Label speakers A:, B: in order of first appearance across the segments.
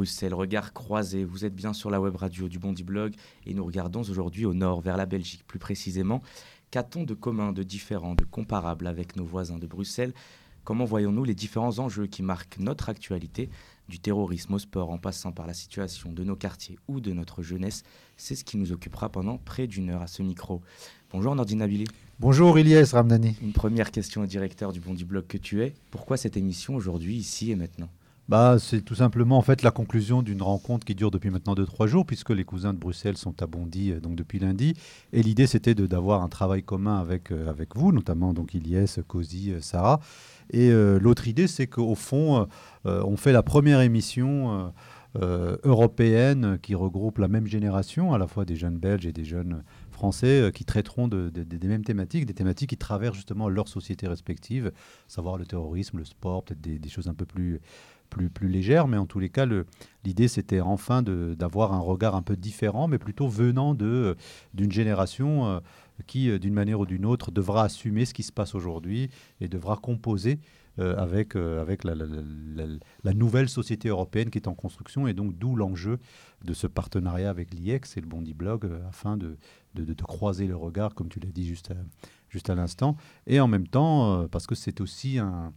A: Bruxelles, regard croisé. Vous êtes bien sur la web radio du Bondi Blog et nous regardons aujourd'hui au nord, vers la Belgique plus précisément. Qu'a-t-on de commun, de différent, de comparable avec nos voisins de Bruxelles? Comment voyons-nous les différents enjeux qui marquent notre actualité? Du terrorisme au sport en passant par la situation de nos quartiers ou de notre jeunesse C'est ce qui nous occupera pendant près d'une heure à ce micro. Bonjour Nordine Nabili.
B: Bonjour Ilyes Ramdani.
A: Une première question au directeur du Bondi Blog que tu es. Pourquoi cette émission aujourd'hui, ici et maintenant?
B: Bah, c'est tout simplement en fait la conclusion d'une rencontre qui dure depuis maintenant 2-3 jours, puisque les cousins de Bruxelles sont à euh, donc depuis lundi. Et l'idée c'était d'avoir un travail commun avec, euh, vous, notamment donc Ilyes, Cozy, euh, Sarah. Et l'autre idée c'est qu'au fond, on fait la première émission européenne qui regroupe la même génération, à la fois des jeunes Belges et des jeunes Français qui traiteront des mêmes thématiques, des thématiques qui traversent justement leurs sociétés respectives, savoir le terrorisme, le sport, peut-être des, choses un peu plus plus, plus légère, mais en tous les cas, l'idée c'était enfin d'avoir un regard un peu différent, mais plutôt venant d'une génération euh, qui, euh, d'une manière ou d'une autre, devra assumer ce qui se passe aujourd'hui et devra composer euh, avec, avec la, nouvelle société européenne qui est en construction, et donc d'où l'enjeu de ce partenariat avec l'IEX et le Bondi Blog, afin de, de, de, croiser le regard, comme tu l'as dit juste juste à l'instant, et en même temps, parce que c'est aussi un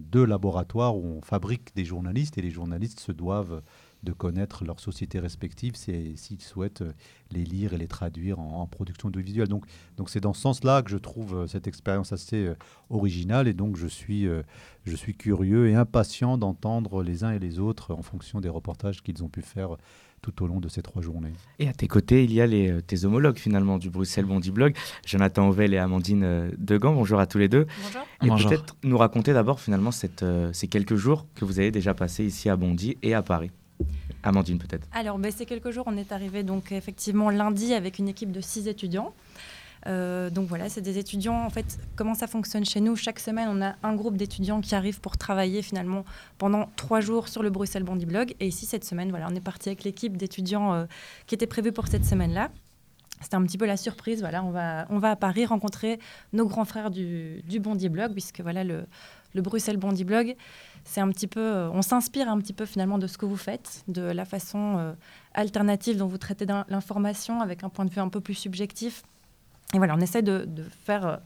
B: deux laboratoires où on fabrique des journalistes et les journalistes se doivent de connaître leurs sociétés respectives s'ils souhaitent les lire et les traduire en, production audiovisuelle. Donc, donc c'est dans ce sens-là que je trouve euh, cette expérience assez euh, originale et donc je suis, euh, je suis curieux et impatient d'entendre les uns et les autres en fonction des reportages qu'ils ont pu faire tout au long de ces trois journées.
A: Et à tes côtés, il y a les, euh, tes homologues finalement du Bruxelles Bondi Blog, Jonathan Ovel et Amandine euh, Degan. Bonjour à tous les deux.
C: Bonjour.
A: Et peut-être nous raconter d'abord finalement cette, euh, ces quelques jours que vous avez déjà passés ici à Bondy et à Paris. Amandine peut-être.
C: Alors, ben, ces quelques jours, on est arrivé donc effectivement lundi avec une équipe de six étudiants. Euh, donc voilà, c'est des étudiants. En fait, comment ça fonctionne chez nous? Chaque semaine, on a un groupe d'étudiants qui arrivent pour travailler finalement pendant trois jours sur le Bruxelles Bandy Blog. Et ici, cette semaine, voilà, on est parti avec l'équipe d'étudiants euh, qui était prévue pour cette semaine-là. C'était un petit peu la surprise. Voilà, on va, on va à Paris rencontrer nos grands frères du, du Bondi Blog, puisque voilà, le, le Bruxelles Bondi Blog, c'est un petit peu, euh, on s'inspire un petit peu finalement de ce que vous faites, de la façon alternative dont vous traitez l'information avec un point de vue un peu plus subjectif et voilà, on essaie de, faire euh,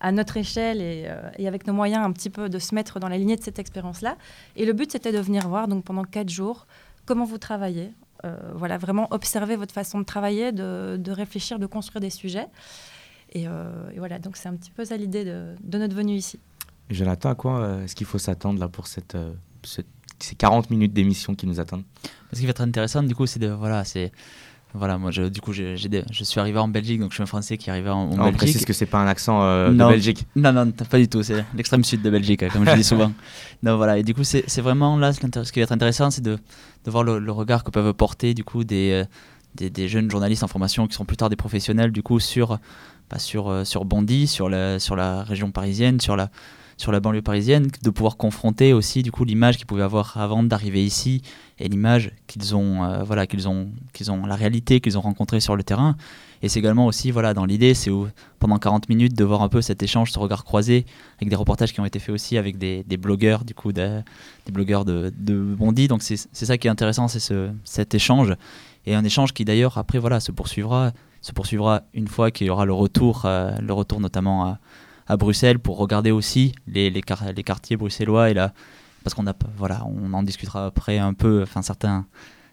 C: à notre échelle euh, et, avec nos moyens un petit peu de se mettre dans la lignée de cette expérience-là. Et le but, c'était de venir voir donc pendant quatre jours comment vous travaillez. Euh, voilà, vraiment observer votre façon de travailler, de, réfléchir, de construire des sujets. Et, voilà, donc c'est un petit peu ça l'idée de, notre venue ici.
A: Jonathan, à quoi est-ce qu'il faut s'attendre là pour cette, ces 40 minutes d'émission qui nous attendent?
D: Ce qui va être intéressant, du coup, c'est de voilà, c'est voilà, moi, je, du coup, je suis arrivé en Belgique, donc je suis un Français qui est arrivé en, en
A: on
D: Belgique.
A: précise que c'est pas un accent euh, de Belgique.
D: Non, non, pas du tout. C'est l'extrême sud de Belgique, comme je dis souvent. Non, voilà. Et du coup, c'est vraiment là, ce qui va être intéressant, c'est de, de, voir le, regard que peuvent porter du coup des, euh, des, des, jeunes journalistes en formation qui seront plus tard des professionnels, du coup, sur, bah, sur, euh, sur Bondy, sur la, sur la région parisienne, sur la sur la banlieue parisienne, de pouvoir confronter aussi du coup l'image qu'ils pouvaient avoir avant d'arriver ici et l'image qu'ils ont, euh, voilà, qu'ils ont, qu'ils ont, la réalité qu'ils ont rencontrée sur le terrain. Et c'est également aussi, voilà, dans l'idée, c'est pendant 40 minutes de voir un peu cet échange, ce regard croisé, avec des reportages qui ont été faits aussi avec des, des blogueurs, du coup, des blogueurs de, de Bondy. Donc c'est ça qui est intéressant, c'est ce, cet échange. Et un échange qui d'ailleurs, après, voilà, se poursuivra, se poursuivra une fois qu'il y aura le retour, euh, le retour notamment à à Bruxelles pour regarder aussi les, les, quartiers bruxellois et là parce qu'on a voilà on en discutera après un peu enfin certains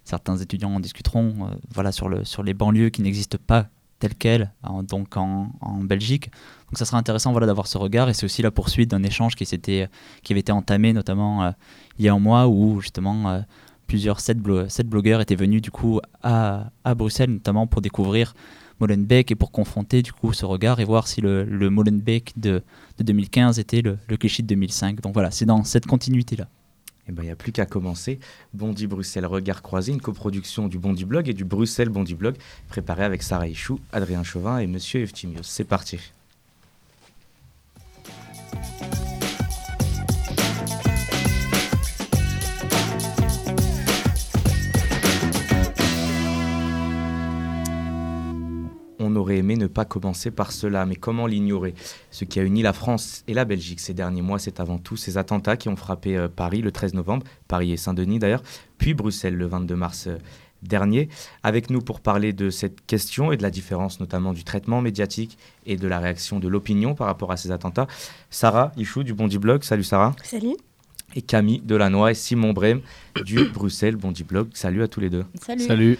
D: certains étudiants en discuteront euh, voilà sur le sur les banlieues qui n'existent pas telles quelles donc en, en, Belgique. Donc ça sera intéressant voilà d'avoir ce regard et c'est aussi la poursuite d'un échange qui s'était qui avait été entamé notamment euh, il y a un mois où justement euh, plusieurs sept, blogueurs étaient venus du coup à, à Bruxelles notamment pour découvrir Molenbeek et pour confronter du coup ce regard et voir si le, le Molenbeek de, de, 2015 était le, le cliché de 2005. Donc voilà, c'est dans cette continuité-là.
A: Eh ben, il n'y a plus qu'à commencer. Bondy Bruxelles Regard Croisé, une coproduction du Bondy Blog et du Bruxelles Bondy Blog, préparée avec Sarah Ichou, Adrien Chauvin et Monsieur Eftimios. C'est parti. Aurait aimé ne pas commencer par cela, mais comment l'ignorer? Ce qui a uni la France et la Belgique ces derniers mois, c'est avant tout ces attentats qui ont frappé euh, Paris le 13 novembre, Paris et Saint-Denis d'ailleurs, puis Bruxelles le 22 mars euh, dernier. Avec nous pour parler de cette question et de la différence notamment du traitement médiatique et de la réaction de l'opinion par rapport à ces attentats, Sarah Ichou du Bondi Blog. Salut Sarah.
E: Salut.
A: Et Camille Delannoy et Simon Brem du Bruxelles Bondi Blog. Salut à tous les deux.
F: Salut.
G: Salut.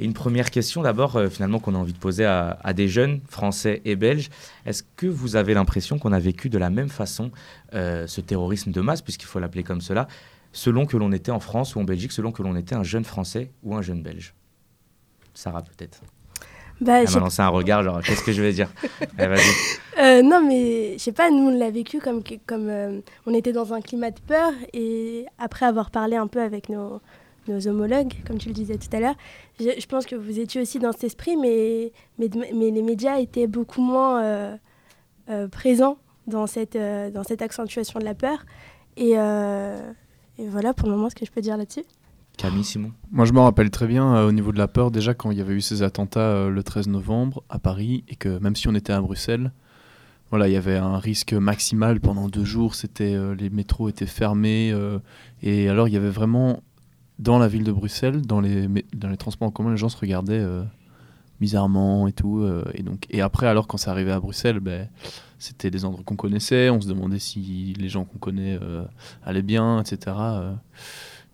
A: Et une première question d'abord, euh, finalement, qu'on a envie de poser à, à, des jeunes français et belges. Est-ce que vous avez l'impression qu'on a vécu de la même façon euh, ce terrorisme de masse, puisqu'il faut l'appeler comme cela, selon que l'on était en France ou en Belgique, selon que l'on était un jeune français ou un jeune belge? Sarah, peut-être.
E: Bah,
A: Elle m'a lancé un regard, genre, qu'est-ce que je vais dire? Allez,
E: euh, Non, mais je sais pas, nous, on l'a vécu comme, comme euh, on était dans un climat de peur, et après avoir parlé un peu avec nos, nos homologues, comme tu le disais tout à l'heure, je, je, pense que vous étiez aussi dans cet esprit, mais, mais, mais les médias étaient beaucoup moins euh, euh, présents dans cette, euh, dans cette accentuation de la peur. Et, euh, et, voilà pour le moment ce que je peux dire là-dessus.
A: Camille Simon
H: Moi je me rappelle très bien euh, au niveau de la peur, déjà quand il y avait eu ces attentats euh, le 13 novembre à Paris, et que même si on était à Bruxelles, voilà, il y avait un risque maximal pendant deux jours, c'était euh, les métros étaient fermés, et alors il y avait vraiment dans la ville de Bruxelles, dans les, dans les transports en commun, les gens se regardaient euh, bizarrement et tout. Euh, et, donc, et après, alors quand c'est arrivé à Bruxelles, ben, c'était des endroits qu'on connaissait, on se demandait si les gens qu'on connaît euh, allaient bien, etc.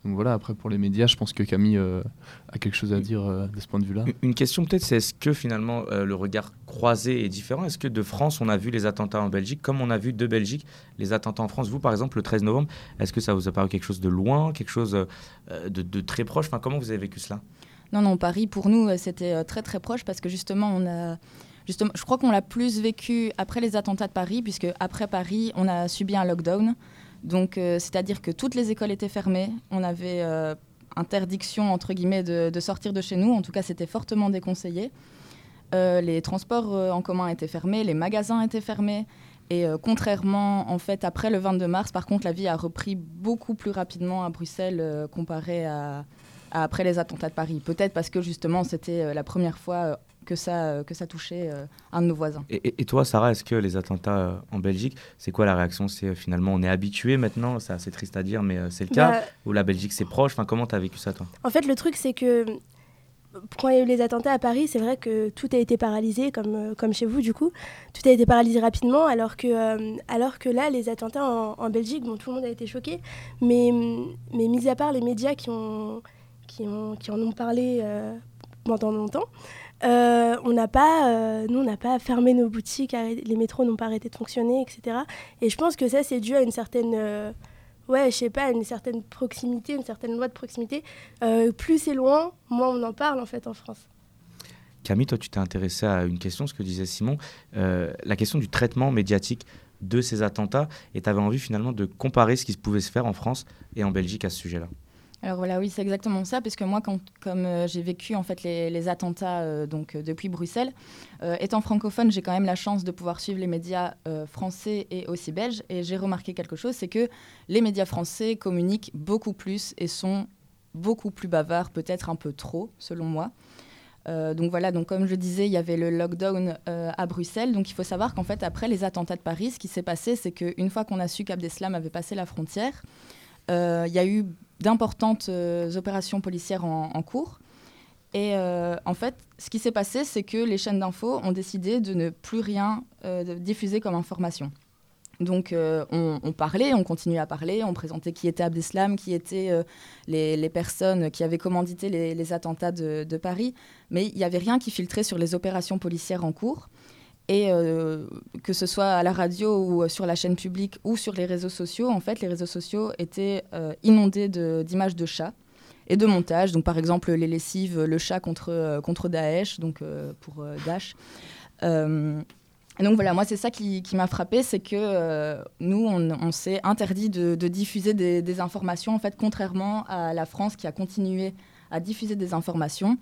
H: donc voilà, après pour les médias, je pense que Camille a quelque chose à dire de ce point de vue-là.
A: Une question peut-être, c'est est-ce que finalement le regard croisé est différent? Est-ce que de France, on a vu les attentats en Belgique, comme on a vu de Belgique les attentats en France? Vous, par exemple, le 13 novembre, est-ce que ça vous a paru quelque chose de loin, quelque chose de, de très proche? Enfin, Comment vous avez vécu cela?
F: Non, non, Paris, pour nous, c'était très très proche parce que justement, on a... Justement, je crois qu'on l'a plus vécu après les attentats de Paris, puisque après Paris, on a subi un lockdown. Donc, euh, c'est-à-dire que toutes les écoles étaient fermées. On avait euh, interdiction, entre guillemets, de, sortir de chez nous. En tout cas, c'était fortement déconseillé. Euh, les transports en commun étaient fermés, les magasins étaient fermés. Et contrairement, en fait, après le 22 mars, par contre, la vie a repris beaucoup plus rapidement à Bruxelles comparé à, à, après les attentats de Paris. Peut-être parce que justement, c'était la première fois que ça, que ça touchait euh, un de nos voisins.
A: Et, et toi, Sarah, est-ce que les attentats euh, en Belgique, c'est quoi la réaction? C'est euh, finalement, on est habitué maintenant, c'est assez triste à dire, mais euh, c'est le cas, bah, ou la Belgique c'est proche? Enfin, Comment tu as vécu ça, toi?
E: En fait, le truc, c'est que quand il y a eu les attentats à Paris, c'est vrai que tout a été paralysé, comme, comme chez vous, du coup. Tout a été paralysé rapidement, alors que, euh, alors que là, les attentats en, en, Belgique, bon, tout le monde a été choqué, mais, mais mis à part les médias qui, ont, qui, ont, qui en ont parlé euh, pendant longtemps, euh, on n'a pas, euh, nous, on n'a pas fermé nos boutiques, les métros n'ont pas arrêté de fonctionner, etc. Et je pense que ça, c'est dû à une certaine, euh, ouais, je sais pas, une certaine proximité, une certaine loi de proximité. Plus c'est loin, moins on en parle en fait en France.
A: Camille, toi, tu t'es intéressée à une question, ce que disait Simon, la question du traitement médiatique de ces attentats, et tu avais envie finalement de comparer ce qui pouvait se faire en France et en Belgique à ce sujet-là?
F: Alors voilà, oui, c'est exactement ça, puisque moi, quand, comme euh, j'ai vécu en fait les, attentats euh, donc euh, depuis Bruxelles, étant francophone, j'ai quand même la chance de pouvoir suivre les médias français et aussi belges, et j'ai remarqué quelque chose, c'est que les médias français communiquent beaucoup plus et sont beaucoup plus bavards, peut-être un peu trop, selon moi. Donc voilà, donc comme je disais, il y avait le lockdown à Bruxelles. Donc il faut savoir qu'en fait, après les attentats de Paris, ce qui s'est passé, c'est qu'une fois qu'on a su qu'Abdeslam avait passé la frontière, il y a eu d'importantes euh, opérations policières en, cours. Et euh, en fait, ce qui s'est passé, c'est que les chaînes d'infos ont décidé de ne plus rien euh, diffuser comme information. Donc on, parlait, on continuait à parler, on présentait qui était Abdeslam, qui étaient les, les, personnes qui avaient commandité les, les attentats de, de, Paris, mais il n'y avait rien qui filtrait sur les opérations policières en cours. Et euh, que ce soit à la radio ou sur la chaîne publique ou sur les réseaux sociaux, en fait, les réseaux sociaux étaient euh, inondés d'images de, chats et de montages. Donc, par exemple, les lessives, le chat contre, euh, contre Daesh, donc pour Daesh. donc voilà, moi c'est ça qui, qui m'a frappé, c'est que nous, on, s'est interdit de, diffuser des, informations, en fait, contrairement à la France qui a continué à diffuser des informations.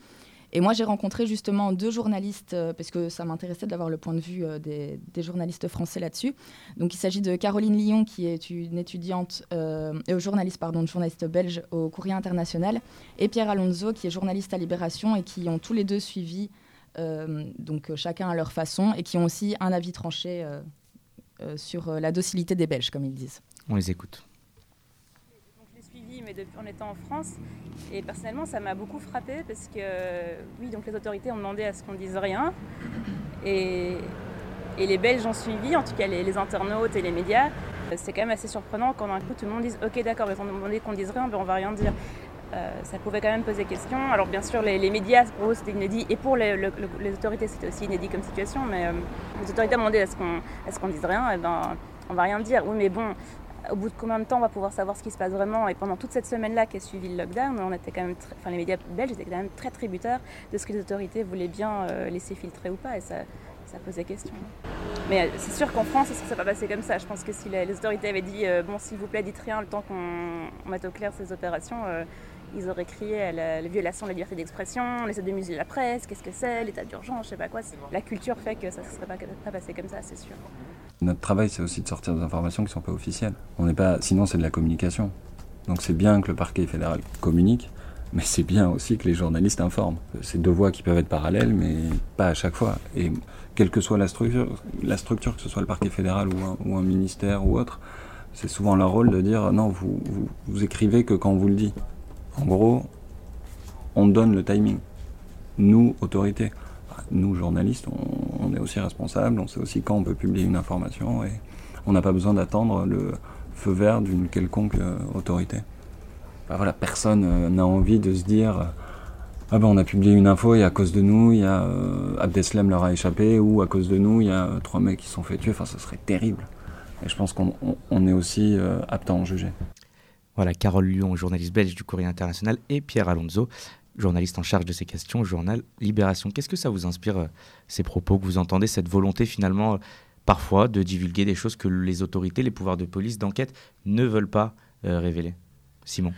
F: Et moi, j'ai rencontré justement deux journalistes, euh, parce que ça m'intéressait d'avoir le point de vue euh, des, journalistes français là-dessus. Donc, il s'agit de Caroline Lyon, qui est une étudiante, euh, journaliste, pardon, journaliste belge au Courrier international, et Pierre Alonso, qui est journaliste à Libération et qui ont tous les deux suivi donc chacun à leur façon, et qui ont aussi un avis tranché sur la docilité des Belges, comme ils disent.
A: On les écoute
I: mais depuis, en étant en France. Et personnellement, ça m'a beaucoup frappé parce que, oui, donc les autorités ont demandé à ce qu'on dise rien. Et, et, les Belges ont suivi, en tout cas les, internautes et les médias. C'est quand même assez surprenant quand d'un coup tout le monde dise Ok, d'accord, ils ont demandé qu'on dise rien, mais on va rien dire. Euh, ça pouvait quand même poser question. Alors, bien sûr, les, médias, pour eux, c'était inédit. Et pour les, autorités, c'était aussi inédit comme situation. Mais euh, les autorités ont demandé à ce qu'on dise rien. Et ben, on va rien dire. Oui, mais bon, au bout de combien de temps on va pouvoir savoir ce qui se passe vraiment Et pendant toute cette semaine-là qui a suivi le lockdown, on était quand même enfin, les médias belges étaient quand même très tributaires de ce que les autorités voulaient bien euh, laisser filtrer ou pas, et ça, ça posait question. Mais euh, c'est sûr qu'en France, ça ne pas passé comme ça. Je pense que si les, autorités avaient dit euh, bon, s'il vous plaît, dites rien le temps qu'on mette au clair ces opérations, ils auraient crié à la, violation de la liberté d'expression, on essaie de museler la presse, qu'est-ce que c'est, l'état d'urgence, je sais pas quoi. La culture fait que ça ne serait pas, pas passé comme ça, c'est sûr.
J: Notre travail, c'est aussi de sortir des informations qui ne sont pas officielles. On pas, sinon, c'est de la communication. Donc c'est bien que le parquet fédéral communique, mais c'est bien aussi que les journalistes informent. C'est deux voies qui peuvent être parallèles, mais pas à chaque fois. Et quelle que soit la structure, la structure que ce soit le parquet fédéral ou un, ministère ou autre, c'est souvent leur rôle de dire non, vous, vous, vous écrivez que quand on vous le dit. En gros, on donne le timing. Nous, autorités nous, journalistes, on, est aussi responsables, on sait aussi quand on peut publier une information et on n'a pas besoin d'attendre le feu vert d'une quelconque euh, autorité. Personne euh, n'a envie de se dire ah ben on a publié une info et à cause de nous, il y a euh, Abdeslam leur a échappé ou à cause de nous, il y a trois mecs qui sont fait tuer. Enfin, ce serait terrible. Et je pense qu'on est aussi apte à en juger.
A: Voilà, Carole Lyon, journaliste belge du Courrier International, et Pierre Alonso, journaliste en charge de ces questions journal Libération. Qu'est-ce que ça vous inspire, euh, ces propos que vous entendez, cette volonté finalement, euh, parfois, de divulguer des choses que les autorités, les pouvoirs de police, d'enquête ne veulent pas euh, révéler? Simon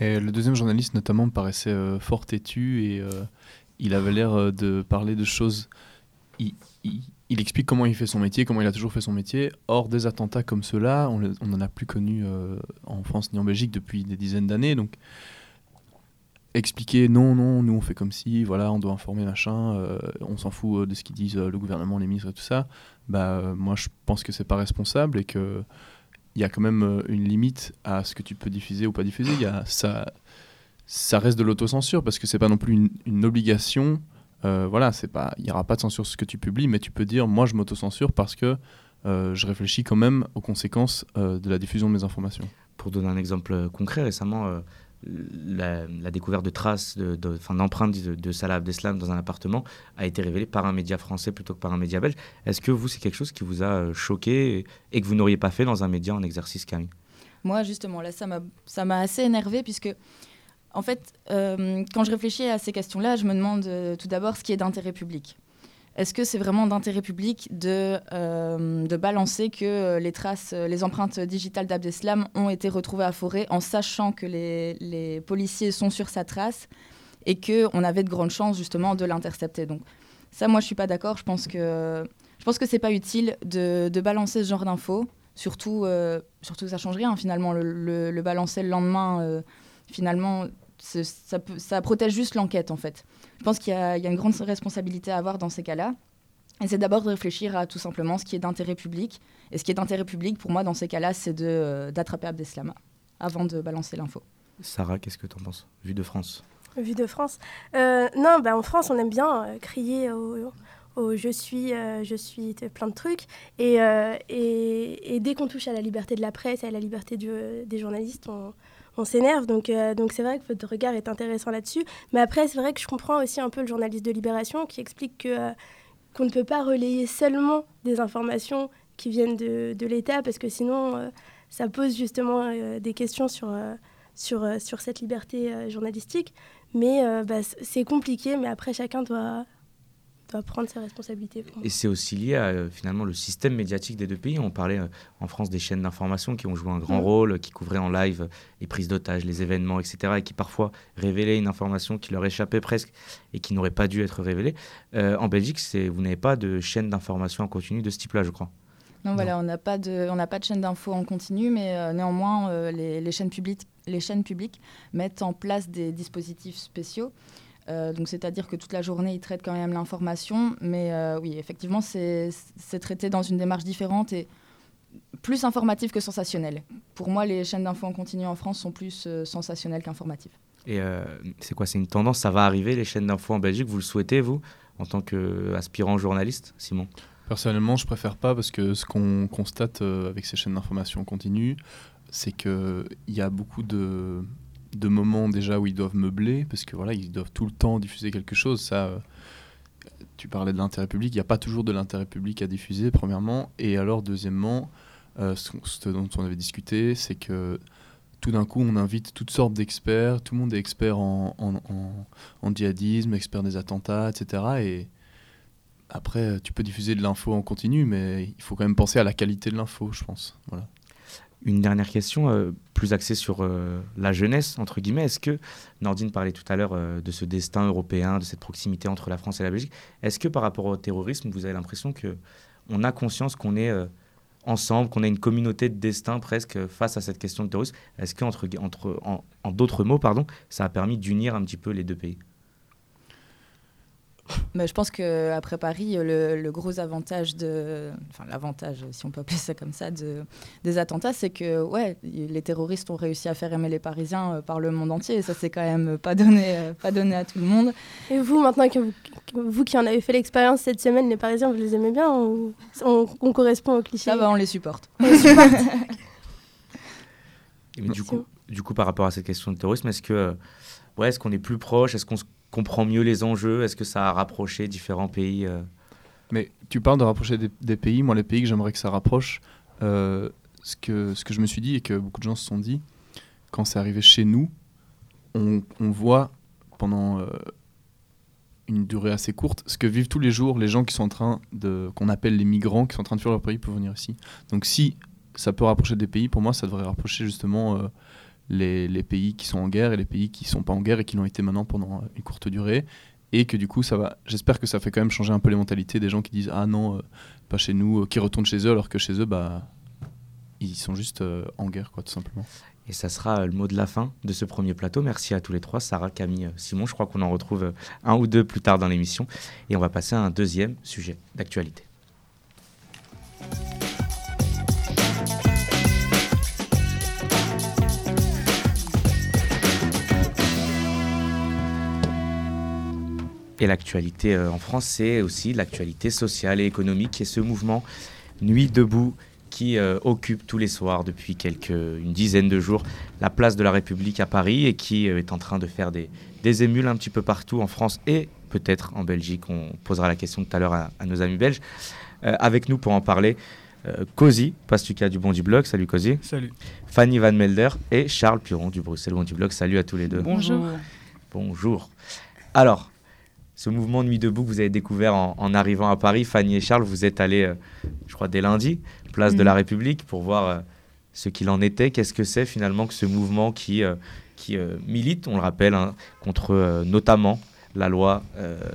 H: Le deuxième journaliste, notamment, me paraissait fort têtu et il avait l'air de parler de choses. Explique comment il fait son métier, comment il a toujours fait son métier. Or, des attentats comme ceux-là, on n'en a plus connu en France ni en Belgique depuis des dizaines d'années. Donc, expliquer non, non, nous on fait comme si, voilà, on doit informer machin, euh, on s'en fout euh, de ce qu'ils disent euh, le gouvernement, les ministres et tout ça, bah moi je pense que c'est pas responsable et que il y a quand même une limite à ce que tu peux diffuser ou pas diffuser. Ça, ça reste de l'autocensure parce que c'est pas non plus une, obligation. Voilà, c'est pas, il y aura pas de censure sur ce que tu publies, mais tu peux dire moi je m'autocensure parce que je réfléchis quand même aux conséquences de la diffusion de mes informations.
A: Pour donner un exemple concret, récemment, la, découverte de traces, d'empreintes de, de, de, Salah Abdeslam dans un appartement a été révélée par un média français plutôt que par un média belge. Est-ce que vous, c'est quelque chose qui vous a euh, choqué et que vous n'auriez pas fait dans un média en exercice, Camille
F: Moi, justement, là, ça m'a assez énervé puisque, en fait, euh, quand je réfléchis à ces questions-là, je me demande euh, tout d'abord ce qui est d'intérêt public. Est-ce que c'est vraiment d'intérêt public de, euh, balancer que les traces, les empreintes digitales d'Abdeslam ont été retrouvées à Forêt en sachant que les, policiers sont sur sa trace et qu'on avait de grandes chances justement de l'intercepter? Donc ça, moi, je suis pas d'accord. Je pense que je pense que c'est pas utile de, balancer ce genre d'infos. Surtout, surtout que ça change rien finalement. Le, le, balancer le lendemain, finalement, ça, ça protège juste l'enquête en fait. Je pense qu'il y, a une grande responsabilité à avoir dans ces cas-là. Et c'est d'abord de réfléchir à tout simplement ce qui est d'intérêt public. Et ce qui est d'intérêt public, pour moi, dans ces cas-là, c'est euh, d'attraper Abdeslam avant de balancer l'info.
A: Sarah, qu'est-ce que tu en penses, Vue de France
E: Vue de France euh, Non, bah, en France, on aime bien euh, crier au, je suis, je suis plein de trucs. Et, et, et dès qu'on touche à la liberté de la presse et à la liberté des journalistes, on, on s'énerve. Donc, euh, donc c'est vrai que votre regard est intéressant là-dessus. Mais après, c'est vrai que je comprends aussi un peu le journaliste de Libération qui explique que euh, qu'on ne peut pas relayer seulement des informations qui viennent de, de l'État parce que sinon, euh, ça pose justement des questions sur, sur, sur cette liberté journalistique. Mais bah, c'est compliqué, mais après, chacun doit prendre ses responsabilités.
A: Et c'est aussi lié à euh, finalement le système médiatique des deux pays. On parlait euh, en France des chaînes d'information qui ont joué un grand mm. rôle, qui couvraient en live les prises d'otages, les événements, etc. et qui parfois révélaient une information qui leur échappait presque et qui n'aurait pas dû être révélée. Euh, en Belgique, vous n'avez pas de chaîne d'information en continu de ce type-là, je crois.
F: Non, voilà, on n'a pas de, on n'a pas de chaîne d'info en continu, mais néanmoins, les, les, chaînes publiques, les chaînes publiques mettent en place des dispositifs spéciaux donc c'est-à-dire que toute la journée, ils traitent quand même l'information. Mais oui, effectivement, c'est traité dans une démarche différente et plus informative que sensationnelle. Pour moi, les chaînes d'infos en continu en France sont plus sensationnelles qu'informatives.
A: Et c'est quoi? C'est une tendance? Ça va arriver, les chaînes d'infos en Belgique? Vous le souhaitez, vous, en tant qu'aspirant journaliste, Simon?
H: Personnellement, je préfère pas parce que ce qu'on constate avec ces chaînes d'information continue, c'est qu'il y a beaucoup de, de, moments déjà où ils doivent meubler, parce que voilà, ils doivent tout le temps diffuser quelque chose. Ça, euh, tu parlais de l'intérêt public, il n'y a pas toujours de l'intérêt public à diffuser, premièrement. Et alors, deuxièmement, euh, ce, dont on avait discuté, c'est que tout d'un coup, on invite toutes sortes d'experts, tout le monde est expert en, en, djihadisme, expert des attentats, etc. Et après, tu peux diffuser de l'info en continu, mais il faut quand même penser à la qualité de l'info, je pense. Voilà.
A: Une dernière question, euh, plus axée sur euh, la jeunesse, entre guillemets. Est-ce que, Nordine parlait tout à l'heure euh, de ce destin européen, de cette proximité entre la France et la Belgique. Est-ce que par rapport au terrorisme, vous avez l'impression qu'on a conscience qu'on est ensemble, qu'on a une communauté de destin presque face à cette question de terrorisme? Est-ce que, d'autres mots, ça a permis d'unir un petit peu les deux pays?
F: Mais je pense qu'après Paris, le, gros avantage de. Enfin, l'avantage, si on peut appeler ça comme ça, de, des attentats, c'est que ouais, les terroristes ont réussi à faire aimer les Parisiens euh, par le monde entier. Et ça, c'est quand même pas donné, euh, pas donné à tout le monde.
E: Et vous, maintenant que vous, qui en avez fait l'expérience cette semaine, les Parisiens, vous les aimez bien on, on, correspond au cliché?
F: Ça va, on les supporte.
A: du, coup, du coup, par rapport à cette question de terrorisme, est-ce que. Ouais, est-ce qu'on est plus proche? Est-ce qu'on se comprend mieux les enjeux Est-ce que ça a rapproché différents pays euh?
H: Mais tu parles de rapprocher des, pays. Moi, les pays que j'aimerais que ça rapproche, euh, ce, que, ce que je me suis dit et que beaucoup de gens se sont dit, quand c'est arrivé chez nous, on, voit pendant euh, une durée assez courte ce que vivent tous les jours les gens qui sont en train de, qu'on appelle les migrants, qui sont en train de fuir leur pays pour venir ici. Donc si ça peut rapprocher des pays, pour moi, ça devrait rapprocher justement les, pays qui sont en guerre et les pays qui sont pas en guerre et qui l'ont été maintenant pendant une courte durée. Et que du coup ça va j'espère que ça fait quand même changer un peu les mentalités des gens qui disent ah non euh, pas chez nous euh, qui retournent chez eux alors que chez eux bah ils sont juste euh, en guerre quoi tout simplement.
A: Et ça sera le mot de la fin de ce premier plateau. Merci à tous les trois Sarah Camille Simon. Je crois qu'on en retrouve un ou deux plus tard dans l'émission. Et on va passer à un deuxième sujet d'actualité Et l'actualité euh, en France, c'est aussi l'actualité sociale et économique et ce mouvement Nuit debout qui euh, occupe tous les soirs depuis quelques, une dizaine de jours la place de la République à Paris et qui euh, est en train de faire des, des émules un petit peu partout en France et peut-être en Belgique. On posera la question tout à l'heure à, nos amis belges. avec nous pour en parler, Cozy, Pastuca du Bondi Blog. Salut Cozy.
K: Salut.
A: Fanny Van Melder et Charles Piron du Bruxelles Bondi Blog. Salut à tous les deux.
K: Bonjour.
A: Bonjour. Alors, ce mouvement Nuit debout que vous avez découvert en, arrivant à Paris. Fanny et Charles, vous êtes allés, euh, je crois, dès lundi, place de la mm. République, pour voir euh, ce qu'il en était. Qu'est-ce que c'est finalement que ce mouvement qui, euh, qui milite, on le rappelle, hein, contre notamment la loi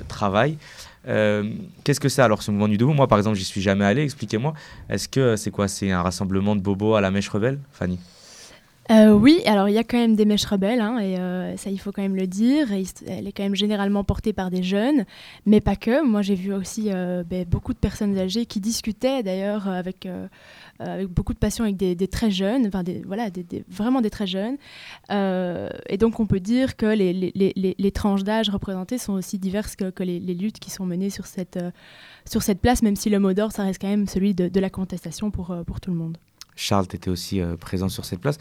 A: travail? Qu'est-ce que c'est alors ce mouvement Nuit debout? Moi, par exemple, j'y suis jamais allé. Expliquez-moi. Est-ce que c'est quoi? C'est un rassemblement de bobos à la mèche rebelle, Fanny?
L: Euh, oui, alors il y a quand même des mèches rebelles, hein, et euh, ça il faut quand même le dire. elle est quand même généralement portée par des jeunes, mais pas que. Moi j'ai vu aussi euh, ben, beaucoup de personnes âgées qui discutaient d'ailleurs avec, beaucoup de passion avec des, très jeunes, des, voilà, vraiment des très jeunes. et donc on peut dire que les, tranches d'âge représentées sont aussi diverses que, les, luttes qui sont menées sur cette, sur cette place, même si le mot d'ordre ça reste quand même celui de, la contestation pour, pour tout le monde.
A: Charles, tu étais aussi présent sur cette place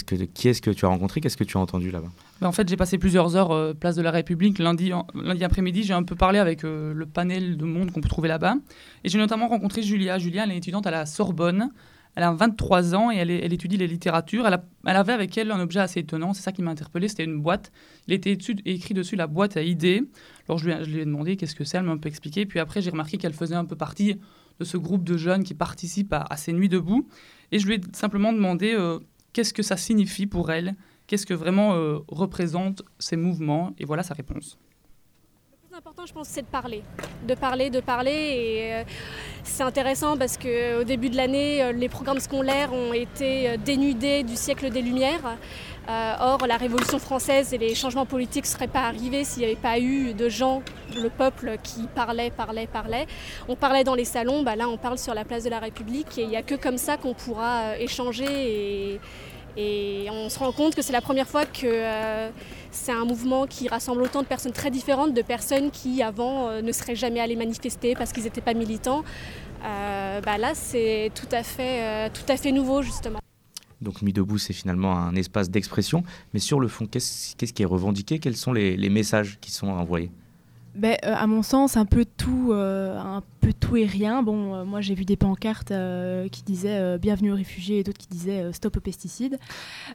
A: que, qui est-ce que tu as rencontré? Qu'est-ce que tu as entendu là-bas?
K: Ben, En fait, j'ai passé plusieurs heures euh, place de la République. Lundi, lundi après-midi, j'ai un peu parlé avec euh, le panel de monde qu'on peut trouver là-bas. Et j'ai notamment rencontré Julia. Julia, elle est étudiante à la Sorbonne. Elle a 23 ans et elle, étudie les littératures. Elle, avait avec elle un objet assez étonnant. C'est ça qui m'a interpellé. C'était une boîte. Il était écrit dessus la boîte à idées. Alors je lui, je lui ai demandé qu'est-ce que c'est? Elle m'a un peu expliqué. Puis après, j'ai remarqué qu'elle faisait un peu partie de ce groupe de jeunes qui participent à, ces nuits debout. Et je lui ai simplement demandé euh, qu'est-ce que ça signifie pour elle, qu'est-ce que vraiment euh, représentent ces mouvements, et voilà sa réponse.
M: chose d'important, je pense, c'est de parler. De parler, de parler. Et euh, c'est intéressant parce qu'au début de l'année, euh, les programmes scolaires ont été euh, dénudés du siècle des Lumières. Or, la Révolution française et les changements politiques ne seraient pas arrivés s'il n'y avait pas eu de gens, le peuple, qui parlait, parlait, parlait. On parlait dans les salons, bah là on parle sur la place de la République et il n'y a que comme ça qu'on pourra échanger et, on se rend compte que c'est la première fois que euh, c'est un mouvement qui rassemble autant de personnes très différentes, de personnes qui avant euh, ne seraient jamais allées manifester parce qu'ils n'étaient pas militants. Euh, bah là, c'est tout, tout à fait nouveau, justement.
A: Donc Nuit debout, c'est finalement un espace d'expression. Mais sur le fond, qu'est-ce qui est revendiqué? Quels sont les messages qui sont envoyés?
L: Ben, euh, à mon sens, un peu tout, euh, un peu tout et rien. Bon, euh, moi j'ai vu des pancartes qui disaient Bienvenue aux réfugiés et d'autres qui disaient Stop aux pesticides.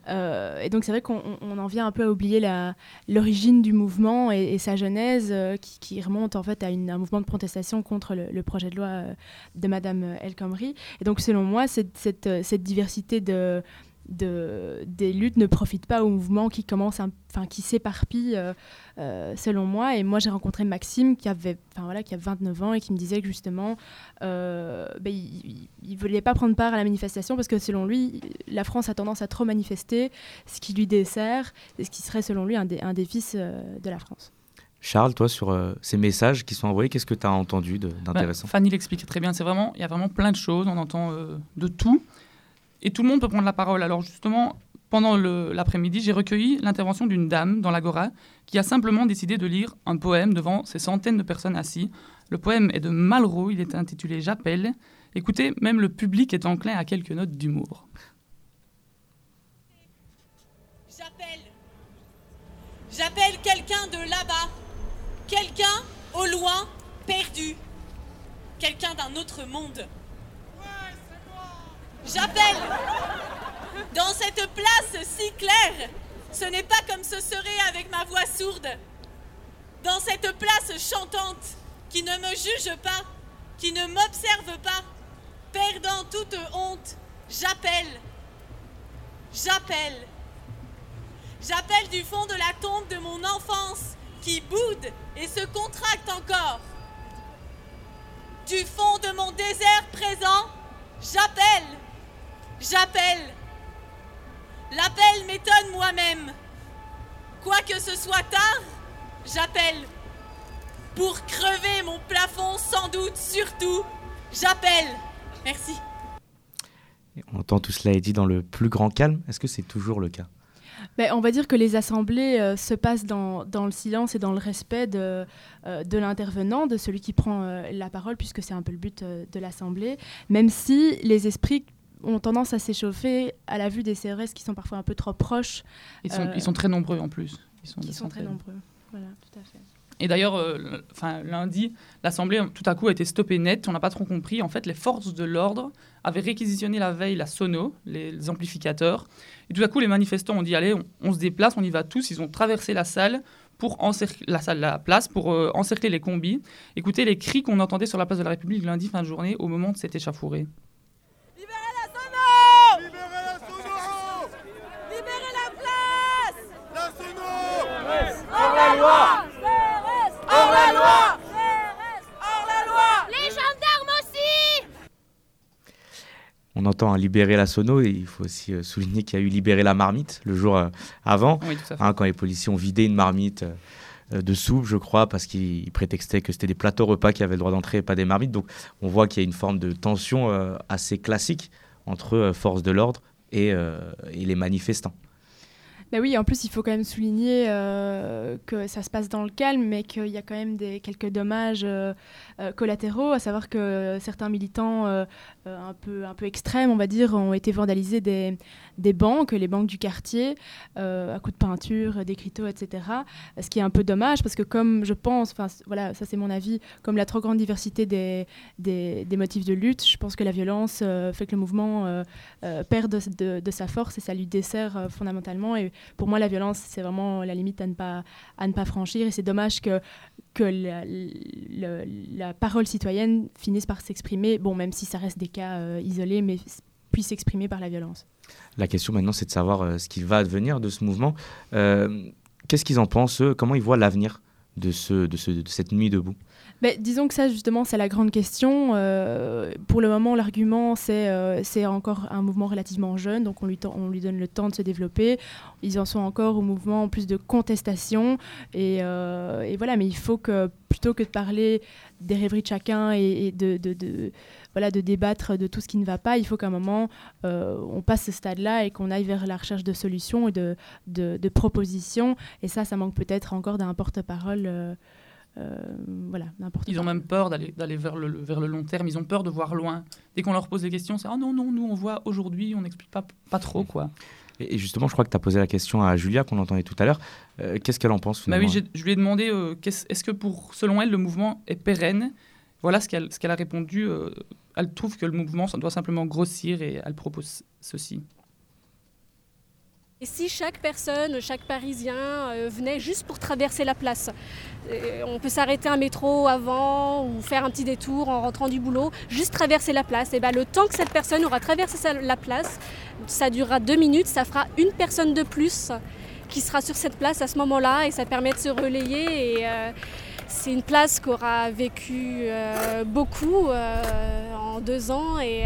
L: et donc c'est vrai qu'on en vient un peu à oublier l'origine du mouvement et, sa genèse qui, remonte en fait à un mouvement de protestation contre le, projet de loi de Madame El Khomri. Et donc selon moi, cette diversité de, de, des luttes ne profitent pas au mouvement qui commence, enfin qui s'éparpille euh, euh, selon moi. Et moi j'ai rencontré Maxime qui avait, enfin voilà, qui a 29 ans et qui me disait que justement, euh, ben, il, ne voulait pas prendre part à la manifestation parce que selon lui, la France a tendance à trop manifester, ce qui lui dessert, et ce qui serait selon lui un, des, un déficit de la France.
A: Charles, toi, sur ces messages qui sont envoyés, qu'est-ce que tu as entendu d'intéressant?
K: Bah, Fanny l'explique très bien. C'est vraiment, il y a vraiment plein de choses. On entend de tout et tout le monde peut prendre la parole. Alors justement, pendant l'après-midi, j'ai recueilli l'intervention d'une dame dans l'Agora qui a simplement décidé de lire un poème devant ces centaines de personnes assises. Le poème est de Malraux, il est intitulé J'appelle. Écoutez, même le public est enclin à quelques notes d'humour.
N: J'appelle. J'appelle quelqu'un de là-bas. Quelqu'un au loin, perdu. Quelqu'un d'un autre monde. J'appelle dans cette place si claire. Ce n'est pas comme ce serait avec ma voix sourde. Dans cette place chantante qui ne me juge pas, qui ne m'observe pas, perdant toute honte, j'appelle. J'appelle. J'appelle du fond de la tombe de mon enfance qui boude et se contracte encore. Du fond de mon désert présent, j'appelle. J'appelle. L'appel m'étonne moi-même. Quoi que ce soit tard, j'appelle. Pour crever mon plafond, sans doute, surtout, j'appelle. Merci.
A: On entend tout cela est dit dans le plus grand calme. Est-ce que c'est toujours le cas?
L: Ben, on va dire que les assemblées euh, se passent dans, dans, le silence et dans le respect de, euh, de l'intervenant, de celui qui prend euh, la parole, puisque c'est un peu le but de l'assemblée, même si les esprits ont tendance à s'échauffer à la vue des CRS qui sont parfois un peu trop proches.
K: Ils sont, ils sont très nombreux en plus.
L: Ils sont, ils sont très nombreux. Voilà, tout à fait.
K: Et d'ailleurs, euh, lundi, l'Assemblée tout à coup a été stoppée net. On n'a pas trop compris. En fait, les forces de l'ordre avaient réquisitionné la veille la sono, les, amplificateurs. Et tout à coup, les manifestants ont dit allez, on, se déplace, on y va tous. Ils ont traversé la salle pour encercler la salle, la place, pour euh, encercler les combis. Écoutez les cris qu'on entendait sur la place de la République lundi fin de journée au moment de cet échauffourée.
N: la loi Hors la loi Hors la loi
O: Les gendarmes aussi
A: on entend hein, libérer la sono et il faut aussi euh, souligner qu'il y a eu libérer la marmite le jour euh, avant, hein, quand les policiers ont vidé une marmite euh, de soupe, je crois, parce qu'ils prétextaient que c'était des plateaux repas qui avaient le droit d'entrer et pas des marmites. Donc on voit qu'il y a une forme de tension assez classique entre forces de l'ordre et les manifestants.
L: Oui, en plus, il faut quand même souligner euh, que ça se passe dans le calme, mais qu'il y a quand même des, quelques dommages euh, euh, collatéraux, à savoir que certains militants un, peu, un peu extrêmes, on va dire, ont été vandalisés des, des banques, les banques du quartier, à coups de peinture, d'écriteaux, etc. Ce qui est un peu dommage, parce que comme je pense, enfin voilà, ça c'est mon avis, comme la trop grande diversité des, des, des, motifs de lutte, je pense que la violence fait que le mouvement perd de, de, de, sa force et ça lui dessert fondamentalement. Et pour moi, la violence, c'est vraiment la limite à ne pas, à ne pas franchir. Et c'est dommage que, que la, parole citoyenne finisse par s'exprimer, bon, même si ça reste des cas euh, isolés, mais puisse s'exprimer par la violence.
A: La question maintenant, c'est de savoir euh, ce qu'il va advenir de ce mouvement. Euh, qu'est-ce qu'ils en pensent, Comment ils voient l'avenir de, ce, de, ce, de cette nuit debout?
L: Disons que ça, justement, c'est la grande question. Euh, pour le moment, l'argument, c'est euh, c'est encore un mouvement relativement jeune, donc on lui, on lui donne le temps de se développer. Ils en sont encore au mouvement en plus de contestation. Et, euh, voilà, mais il faut que, plutôt que de parler des rêveries de chacun et, de, voilà, de débattre de tout ce qui ne va pas, il faut qu'à un moment, on passe ce stade-là et qu'on aille vers la recherche de solutions et de, propositions. Et ça, ça manque peut-être encore d'un porte-parole. Euh, voilà, n'importe
K: Ils ont même peur d'aller vers le, vers le long terme, ils ont peur de voir loin. Dès qu'on leur pose des questions, c'est « Ah non, non, nous on voit aujourd'hui, on n'explique pas, pas trop. quoi.
A: Et justement, je crois que tu as posé la question à Julia, qu'on entendait tout à l'heure. Euh, qu'est-ce qu'elle en pense
K: bah oui, je lui ai demandé euh, est-ce que pour, selon elle, le mouvement est pérenne? Voilà ce qu'elle qu'elle a répondu. elle trouve que le mouvement doit simplement grossir et elle propose ceci.
M: Et si chaque personne, chaque Parisien euh, venait juste pour traverser la place euh, On peut s'arrêter un métro avant ou faire un petit détour en rentrant du boulot, juste traverser la place. Et ben, le temps que cette personne aura traversé la place, ça durera deux minutes, ça fera une personne de plus qui sera sur cette place à ce moment-là et ça permet de se relayer. Et, euh, c'est une place qu'aura vécu beaucoup en deux ans et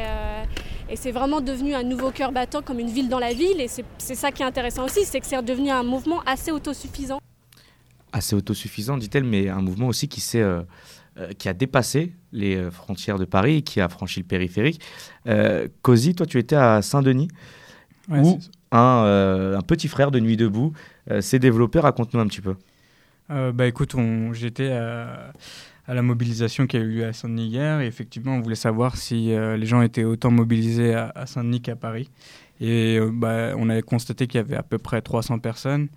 M: et c'est vraiment devenu un nouveau cœur battant comme une ville dans la ville. Et c'est ça qui est intéressant aussi, c'est que c'est devenu un mouvement assez autosuffisant.
A: Assez autosuffisant, dit-elle, mais un mouvement aussi qui, euh, euh, qui a dépassé les euh, frontières de Paris, qui a franchi le périphérique. Euh, Cozy, toi, tu étais à Saint-Denis, où un, un, petit frère de Nuit Debout s'est développé. Raconte-nous un petit peu.
P: bah écoute, j'étais à à la mobilisation qui a eu lieu à Saint-Denis hier. Et effectivement, on voulait savoir si euh, les gens étaient autant mobilisés à, Saint-Denis qu'à Paris. Et euh, bah, on avait constaté qu'il y avait à peu près 300 personnes.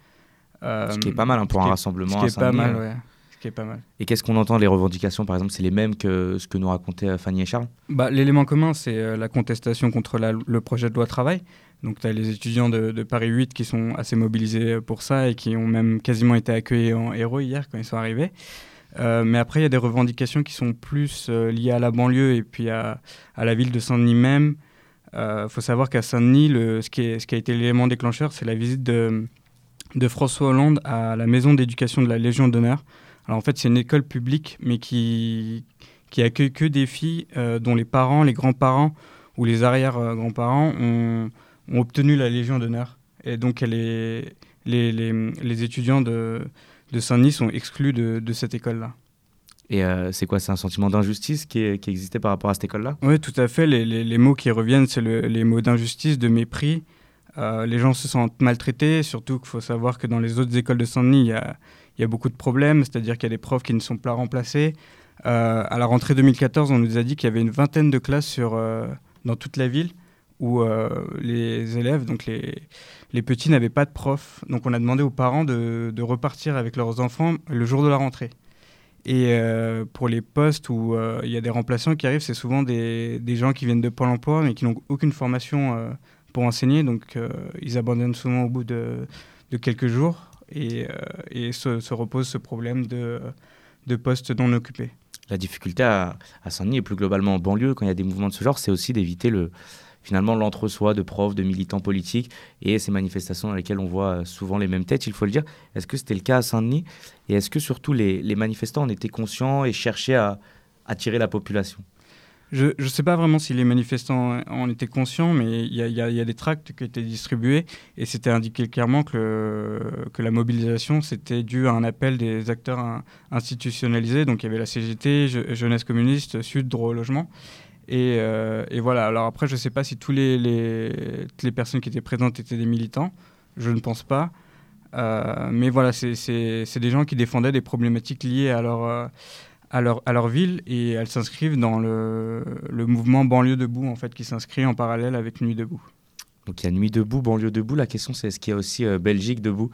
A: Euh, ce qui est pas mal hein, pour un rassemblement.
P: Ce qui est pas mal, ouais. Ce qui est pas mal.
A: Et qu'est-ce qu'on entend? Les revendications, par exemple, c'est les mêmes que ce que nous racontait Fanny et Charles?
P: Bah, L'élément commun, c'est la contestation contre le projet de loi travail. Donc, tu as les étudiants de, de, Paris 8 qui sont assez mobilisés pour ça et qui ont même quasiment été accueillis en héros hier quand ils sont arrivés. Euh, mais après, il y a des revendications qui sont plus euh, liées à la banlieue et puis à, à la ville de Saint-Denis même. Il euh, faut savoir qu'à Saint-Denis, ce, qui a été l'élément déclencheur, c'est la visite de, de, François Hollande à la maison d'éducation de la Légion d'honneur. Alors en fait, c'est une école publique, mais qui, qui accueille que des filles dont les parents, les grands-parents ou les arrière-grands-parents ont, ont, obtenu la Légion d'honneur. Et donc, elle est, les, les, les étudiants de de Saint-Denis sont exclus de, cette école-là.
A: Et euh, c'est quoi? C'est un sentiment d'injustice qui, qui, existait par rapport à cette école-là?
P: Oui, tout à fait. Les, mots qui reviennent, c'est les mots d'injustice, de mépris. Euh, les gens se sentent maltraités, surtout qu'il faut savoir que dans les autres écoles de Saint-Denis, il y a, beaucoup de problèmes, c'est-à-dire qu'il y a des profs qui ne sont pas remplacés. Euh, à la rentrée 2014, on nous a dit qu'il y avait une vingtaine de classes sur, dans toute la ville où les élèves, donc les, les petits n'avaient pas de prof. Donc on a demandé aux parents de, repartir avec leurs enfants le jour de la rentrée. Et euh, pour les postes où euh, il y a des remplaçants qui arrivent, c'est souvent des, gens qui viennent de Pôle emploi mais qui n'ont aucune formation euh, pour enseigner. Donc ils abandonnent souvent au bout de, quelques jours et, se, repose ce problème de, de postes non occupés.
A: La difficulté à, à et plus globalement en banlieue, quand il y a des mouvements de ce genre, c'est aussi d'éviter le, finalement l'entre-soi de profs, de militants politiques et ces manifestations dans lesquelles on voit euh, souvent les mêmes têtes, il faut le dire. Est-ce que c'était le cas à Saint-Denis? Et est-ce que surtout les, manifestants en étaient conscients et cherchaient à attirer la population?
P: Je ne sais pas vraiment si les manifestants en étaient conscients, mais il y, a des tracts qui étaient distribués et c'était indiqué clairement que, que la mobilisation, c'était dû à un appel des acteurs institutionnalisés. Donc il y avait la CGT, Jeunesse communiste, Sud, Droit au logement. Euh, et, voilà, alors après, je ne sais pas si tous les, les, toutes les personnes qui étaient présentes étaient des militants, je ne pense pas. Euh, mais voilà, c'est des gens qui défendaient des problématiques liées à leur, euh, à leur, à leur ville et elles s'inscrivent dans le, le, mouvement Banlieue Debout, en fait, qui s'inscrit en parallèle avec Nuit Debout.
A: Donc il y a Nuit Debout, Banlieue Debout. La question, c'est est-ce qu'il y a aussi Belgique Debout?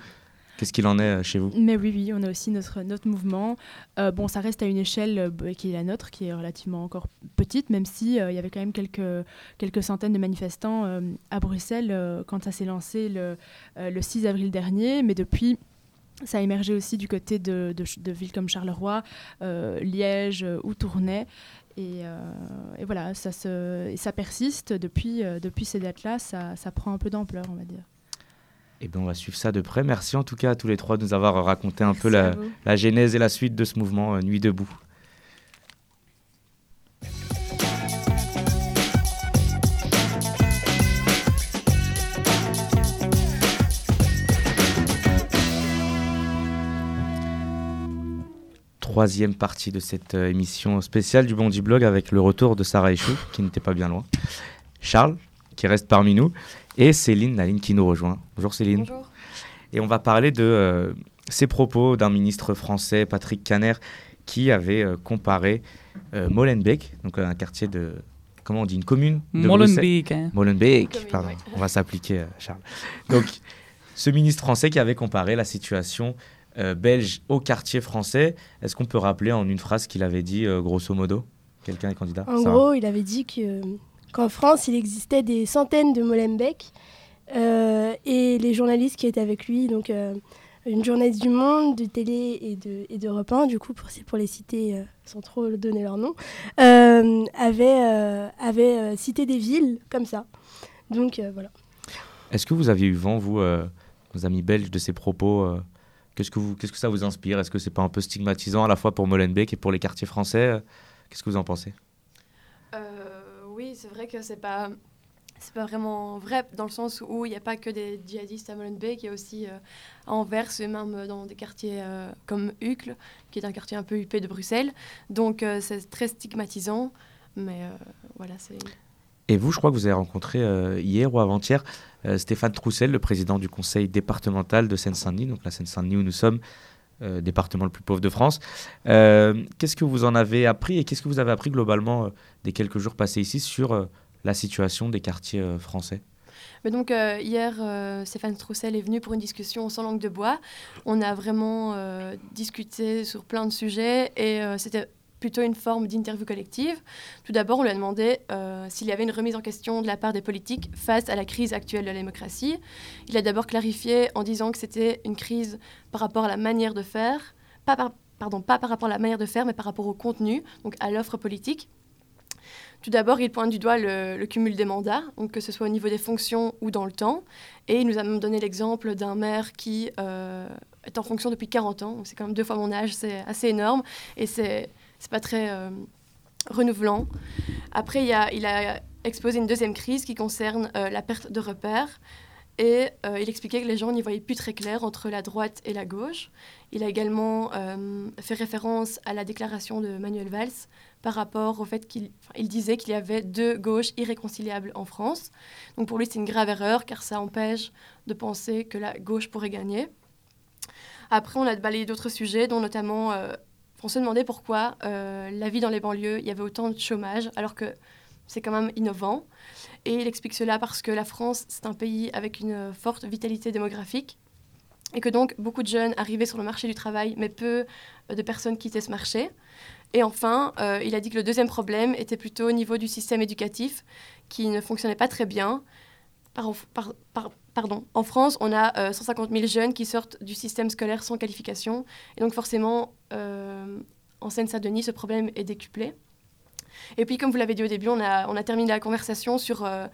A: Qu'est-ce qu'il en est euh, chez vous
L: Mais oui, oui, on a aussi notre, notre mouvement. Euh, bon, ça reste à une échelle euh, qui est la nôtre, qui est relativement encore petite, même si il y avait quand même quelques, quelques centaines de manifestants à Bruxelles quand ça s'est lancé le, le 6 avril dernier. Mais depuis, ça a émergé aussi du côté de, de, villes comme Charleroi, Liège ou Tournai. Et, et, voilà, ça, se, ça persiste depuis, depuis ces dates-là, ça, ça prend un peu d'ampleur, on va dire.
A: Eh bien, on va suivre ça de près. Merci en tout cas à tous les trois de nous avoir raconté un peu la, la genèse et la suite de ce mouvement euh, Nuit debout. Troisième partie de cette euh, émission spéciale du Bondi Blog avec le retour de Sarah Echou, qui n'était pas bien loin. Charles, qui reste parmi nous, et Céline, la ligne qui nous rejoint. Bonjour Céline.
Q: Bonjour.
A: Et on va parler de euh, ces propos d'un ministre français, Patrick Caner, qui avait euh, comparé euh, Molenbeek, donc un quartier de. Comment on dit Une commune de
K: Molenbeek, hein.
A: Molenbeek, pardon. On va s'appliquer, euh, Charles. Donc, ce ministre français qui avait comparé la situation euh, belge au quartier français, est-ce qu'on peut rappeler en une phrase qu'il avait dit, euh, grosso modo? Quelqu'un est candidat?
E: En gros, il avait dit que, qu'en France, il existait des centaines de Molenbeek. euh, et les journalistes qui étaient avec lui, donc euh, une journaliste du Monde, de Télé et de, et d'Europe 1, du coup, pour, pour les citer euh, sans trop donner leur nom, euh, avaient, euh, avaient, euh, cité des villes comme ça. Donc euh, voilà.
A: Est-ce que vous aviez eu vent, vous, euh, nos amis belges, de ces propos euh, Qu'est-ce que, vous, qu'est-ce que ça vous inspire? Est-ce que c'est pas un peu stigmatisant à la fois pour Molenbeek et pour les quartiers français? Qu'est-ce que vous en pensez?
Q: Euh, c'est vrai que c'est pas c'est pas vraiment vrai dans le sens où il n'y a pas que des djihadistes à Molenbeek, il y a aussi euh, à Anvers et même dans des quartiers euh, comme Uccle, qui est un quartier un peu huppé de Bruxelles. Donc euh, c'est très stigmatisant, mais euh, voilà, c'est
A: Et vous, je crois que vous avez rencontré hier ou avant-hier Stéphane Troussel, le président du conseil départemental de Seine-Saint-Denis, donc la Seine-Saint-Denis où nous sommes, euh, département le plus pauvre de France. Euh, qu'est-ce que vous en avez appris et qu'est-ce que vous avez appris globalement euh, des quelques jours passés ici sur la situation des quartiers français?
Q: Donc hier, Stéphane Troussel est venu pour une discussion sans langue de bois. On a vraiment discuté sur plein de sujets et c'était plutôt une forme d'interview collective. Tout d'abord, on lui a demandé euh, s'il y avait une remise en question de la part des politiques face à la crise actuelle de la démocratie. Il a d'abord clarifié en disant que c'était une crise par rapport à la manière de faire, pardon, pas par rapport à la manière de faire, mais par rapport au contenu, donc à l'offre politique. Tout d'abord, il pointe du doigt le, cumul des mandats, donc que ce soit au niveau des fonctions ou dans le temps. Et il nous a même donné l'exemple d'un maire qui euh, est en fonction depuis 40 ans. C'est quand même deux fois mon âge, c'est assez énorme. Et c'est c'est pas très euh, renouvelant. Après, il, a, exposé une deuxième crise qui concerne euh, la perte de repères. Et euh, il expliquait que les gens n'y voyaient plus très clair entre la droite et la gauche. Il a également fait référence à la déclaration de Manuel Valls par rapport au fait qu'il disait qu'il y avait deux gauches irréconciliables en France. Donc pour lui, c'est une grave erreur car ça empêche de penser que la gauche pourrait gagner. Après, on a balayé d'autres sujets, dont notamment, on se demandait pourquoi euh, la vie dans les banlieues, il y avait autant de chômage, alors que c'est quand même innovant. Et il explique cela parce que la France, c'est un pays avec une forte vitalité démographique et que donc beaucoup de jeunes arrivaient sur le marché du travail, mais peu euh, de personnes quittaient ce marché. Et enfin, euh, il a dit que le deuxième problème était plutôt au niveau du système éducatif, qui ne fonctionnait pas très bien. Par- par- par- pardon. En France, on a euh, 150 000 jeunes qui sortent du système scolaire sans qualification. Et donc forcément, en Seine-Saint-Denis, ce problème est décuplé. Et puis, comme vous l'avez dit au début, on a, terminé la conversation sur, euh,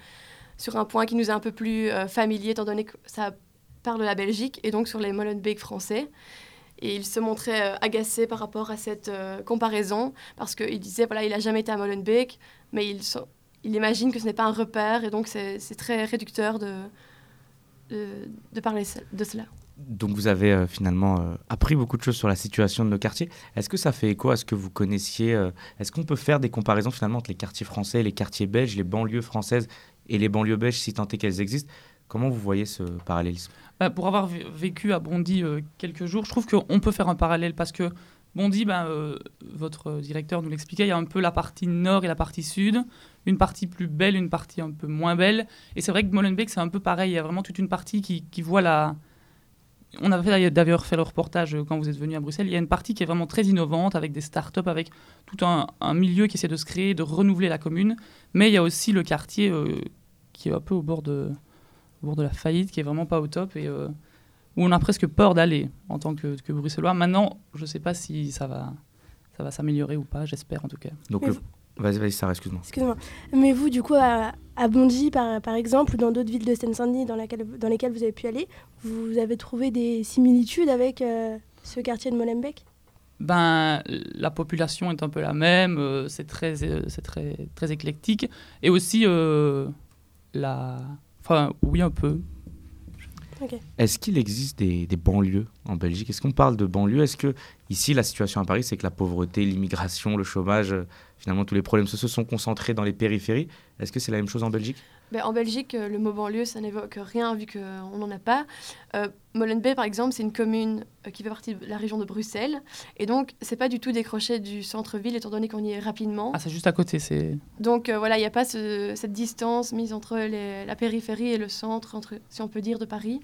Q: sur un point qui nous est un peu plus euh, familier, étant donné que ça parle de la Belgique, et donc sur les Molenbeek français. Et il se montrait euh, agacé par rapport à cette comparaison, parce qu'il disait, voilà, il n'a jamais été à Molenbeek, mais il, imagine que ce n'est pas un repère, et donc c'est très réducteur de, parler de cela.
A: Donc vous avez euh, finalement euh, appris beaucoup de choses sur la situation de nos quartiers. Est-ce que ça fait écho à ce que vous connaissiez euh, Est-ce qu'on peut faire des comparaisons finalement entre les quartiers français les quartiers belges, les banlieues françaises et les banlieues belges si tant est qu'elles existent? Comment vous voyez ce parallélisme?
K: Bah, pour avoir vé- vécu à Bondy quelques jours, je trouve qu'on peut faire un parallèle parce que Bondy, bah, votre directeur nous l'expliquait, il y a un peu la partie nord et la partie sud, une partie plus belle, une partie un peu moins belle. Et c'est vrai que Molenbeek, c'est un peu pareil, il y a vraiment toute une partie qui, qui voit la... On avait d'ailleurs fait le reportage euh, quand vous êtes venu à Bruxelles. Il y a une partie qui est vraiment très innovante avec des startups, avec tout un, un milieu qui essaie de se créer, de renouveler la commune. Mais il y a aussi le quartier euh, qui est un peu au bord de, au bord de la faillite, qui est vraiment pas au top et euh, où on a presque peur d'aller en tant que, que bruxellois. Maintenant, je sais pas si ça va, ça va s'améliorer ou pas, j'espère en tout cas.
A: Donc le- Vas-y, vas-y, Sarah, excuse-moi.
E: Excuse-moi. Mais vous, du coup, à, à Bondy, par, par exemple, ou dans d'autres villes de Seine-Saint-Denis dans, laquelle- dans lesquelles vous avez pu aller, vous avez trouvé des similitudes avec euh, ce quartier de Molenbeek?
K: Ben, la population est un peu la même, euh, c'est très, euh, c'est très, très éclectique. Et aussi, euh, la... Enfin, oui, un peu.
A: Est-ce qu'il existe des, banlieues en Belgique? Est-ce qu'on parle de banlieues Est-ce que ici la situation à Paris, c'est que la pauvreté, l'immigration, le chômage, euh, finalement tous les problèmes sociaux sont concentrés dans les périphéries? Est-ce que c'est la même chose en Belgique?
Q: Ben, en Belgique, euh, le mot banlieue, ça n'évoque rien vu qu'on n'en a pas. Euh, Molenbeek, par exemple, c'est une commune euh, qui fait partie de la région de Bruxelles. Et donc, c'est pas du tout décroché du centre-ville, étant donné qu'on y est rapidement.
K: Ah, c'est juste à côté, c'est...
Q: Donc euh, voilà, il n'y a pas ce- cette distance mise entre les- la périphérie et le centre, entre, si on peut dire, de Paris.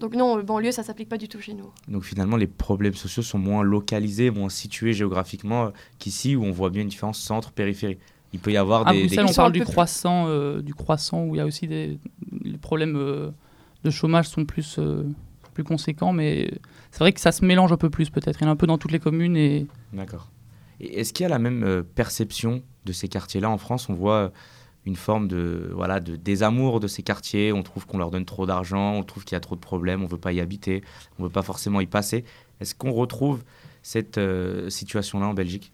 Q: Donc non, le banlieue, ça s'applique pas du tout chez nous.
A: Donc finalement, les problèmes sociaux sont moins localisés, moins situés géographiquement euh, qu'ici, où on voit bien une différence centre-périphérie. Il peut y avoir
K: À
A: des... des-
K: Bruxelles, on parle du croissant, euh, du croissant où il y a aussi des les problèmes euh, de chômage sont plus, euh, plus conséquents, mais c'est vrai que ça se mélange un peu plus peut-être. Il y en a un peu dans toutes les communes et
A: D'accord. Est-ce qu'il y a la même perception de ces quartiers-là en France? On voit une forme de, voilà, de désamour de ces quartiers. On trouve qu'on leur donne trop d'argent, on trouve qu'il y a trop de problèmes, on ne veut pas y habiter, on ne veut pas forcément y passer. Est-ce qu'on retrouve cette situation-là en Belgique?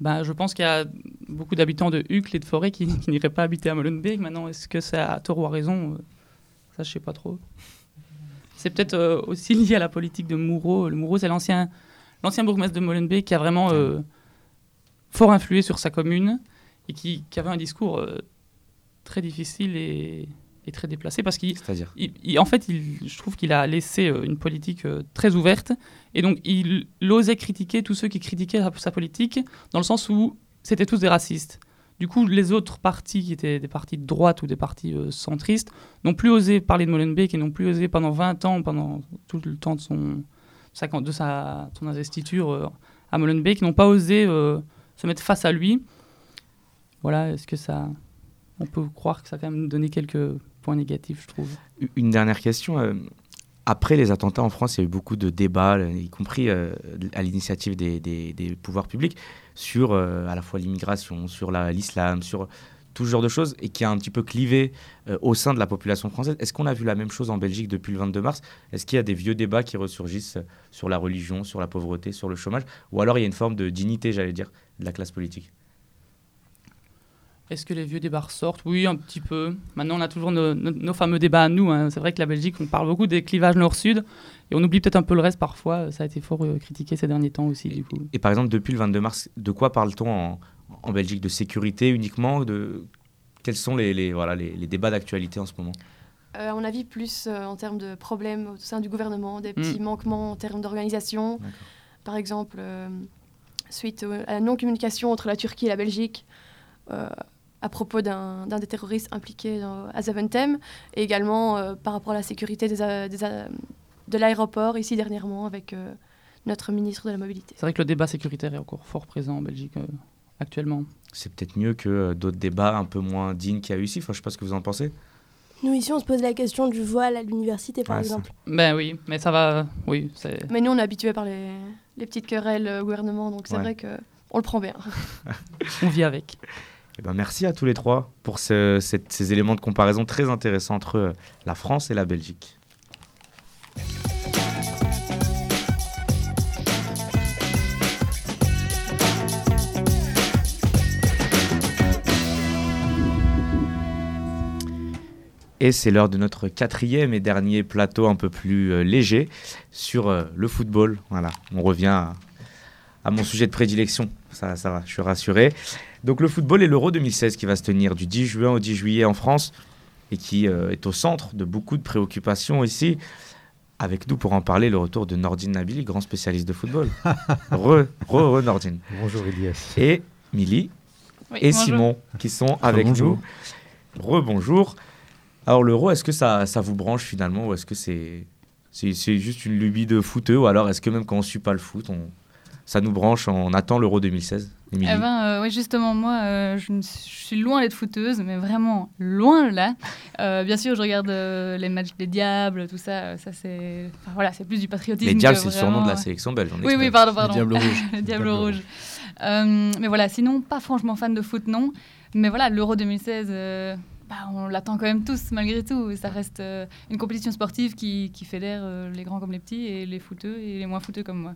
K: Ben, je pense qu'il y a beaucoup d'habitants de Hucle et de Forêt qui, n'iraient pas habiter à Molenbeek. Maintenant, est-ce que c'est à tort ou à raison Euh, Ça, je sais pas trop. C'est peut-être euh, aussi lié à la politique de Moureau. Le Moureau, c'est l'ancien, l'ancien bourgmestre de Molenbeek qui a vraiment euh, fort influé sur sa commune et qui, avait un discours très difficile et, et très déplacé parce qu'il,
A: C'est-à-dire
K: il- il- en fait, il- je trouve qu'il a laissé euh, une politique euh, très ouverte et donc il, il osait critiquer tous ceux qui critiquaient sa, sa politique dans le sens où c'était tous des racistes. Du coup, les autres partis qui étaient des partis de droite ou des partis euh, centristes n'ont plus osé parler de Molenbeek et n'ont plus osé pendant 20 ans, pendant tout le temps de son, sa, de sa, son investiture euh, à Molenbeek, n'ont pas osé euh, se mettre face à lui. Voilà, est-ce que ça. On peut croire que ça a quand même donné quelques points négatifs, je trouve.
A: Une dernière question. euh, après les attentats en France, il y a eu beaucoup de débats, euh, y compris euh, à l'initiative des, pouvoirs publics, sur à la fois l'immigration, sur la- l'islam, sur tout genre de choses, et qui a un petit peu clivé au sein de la population française. Est-ce qu'on a vu la même chose en Belgique depuis le 22 mars? Est-ce qu'il y a des vieux débats qui ressurgissent sur la religion, sur la pauvreté, sur le chômage? Ou alors il y a une forme de dignité, j'allais dire, de la classe politique?
K: Est-ce que les vieux débats ressortent? Oui, un petit peu. Maintenant, on a toujours nos, nos- nos fameux débats à nous. hein. C'est vrai que la Belgique, on parle beaucoup des clivages nord-sud et on oublie peut-être un peu le reste parfois. Ça a été fort euh, critiqué ces derniers temps aussi, du coup.
A: Et par exemple, depuis le 22 mars, de quoi parle-t-on en, en Belgique? De sécurité uniquement? De... Quels sont les, les- voilà, les, les débats d'actualité en ce moment?
Q: Euh, à mon avis, plus euh, en termes de problèmes au sein du gouvernement, des petits
A: Mm.
Q: manquements en termes d'organisation. Par exemple, euh, suite à la non-communication entre la Turquie et la Belgique euh, à propos d'un des terroristes impliqués dans- à Zaventem, et également euh, par rapport à la sécurité des a- des a- de l'aéroport, ici dernièrement, avec euh, notre ministre de la Mobilité.
K: C'est vrai que le débat sécuritaire est encore fort présent en Belgique euh, actuellement.
A: C'est peut-être mieux que euh, d'autres débats un peu moins dignes qu'il y a eu ici. Enfin, je sais pas ce que vous en pensez.
E: Nous, ici, on se pose la question du voile à l'université, par
A: ça.
E: exemple.
K: Ben oui, mais ça va. Oui.
Q: Mais nous, on est habitués par les, les petites querelles euh, au gouvernement, donc c'est
A: Ouais.
Q: vrai que on le prend bien.
K: On vit avec.
A: Eh ben, merci à tous les trois pour ces éléments de comparaison très intéressants entre euh, la France et la Belgique. Et c'est l'heure de notre quatrième et dernier plateau un peu plus euh, léger sur euh, le football. Voilà, on revient à, mon sujet de prédilection. Ça va, je suis rassuré. Donc le football et l'Euro 2016 qui va se tenir du 10 juin au 10 juillet en France et qui euh, est au centre de beaucoup de préoccupations ici. Avec nous pour en parler, le retour de Nordine Nabili, grand spécialiste de football. re, re, re, Nordine.
B: Bonjour Elias.
A: Et Milly
B: Oui,
A: et
B: bonjour.
A: Simon qui sont avec
B: Bonjour.
A: nous. Rebonjour. Alors l'euro, est-ce que ça, ça vous branche finalement ou est-ce que c'est c'est c'est juste une lubie de footeux ou alors est-ce que même quand on suit pas le foot, on, ça nous branche, on attend l'euro 2016 Émilie
R: Eh ben, euh, oui, justement, moi, euh, je, suis- je suis loin d'être footeuse, mais vraiment loin là. Euh, bien sûr, je regarde euh, les matchs des Diables, tout ça. Ça, c'est, enfin, voilà, c'est plus du patriotisme.
A: Les Diables, c'est le surnom de la sélection belge,
R: Oui, oui, pardon,
A: Les
R: pardon.
A: Diables rouges.
R: les
A: Les
R: Diables rouges. Euh, mais voilà, sinon, pas franchement fan de foot, non. Mais voilà, l'Euro 2016, euh, bah, on l'attend quand même tous, malgré tout. Ça reste euh, une compétition sportive qui, qui fédère euh, les grands comme les petits, et les footeux et les moins footeux comme moi.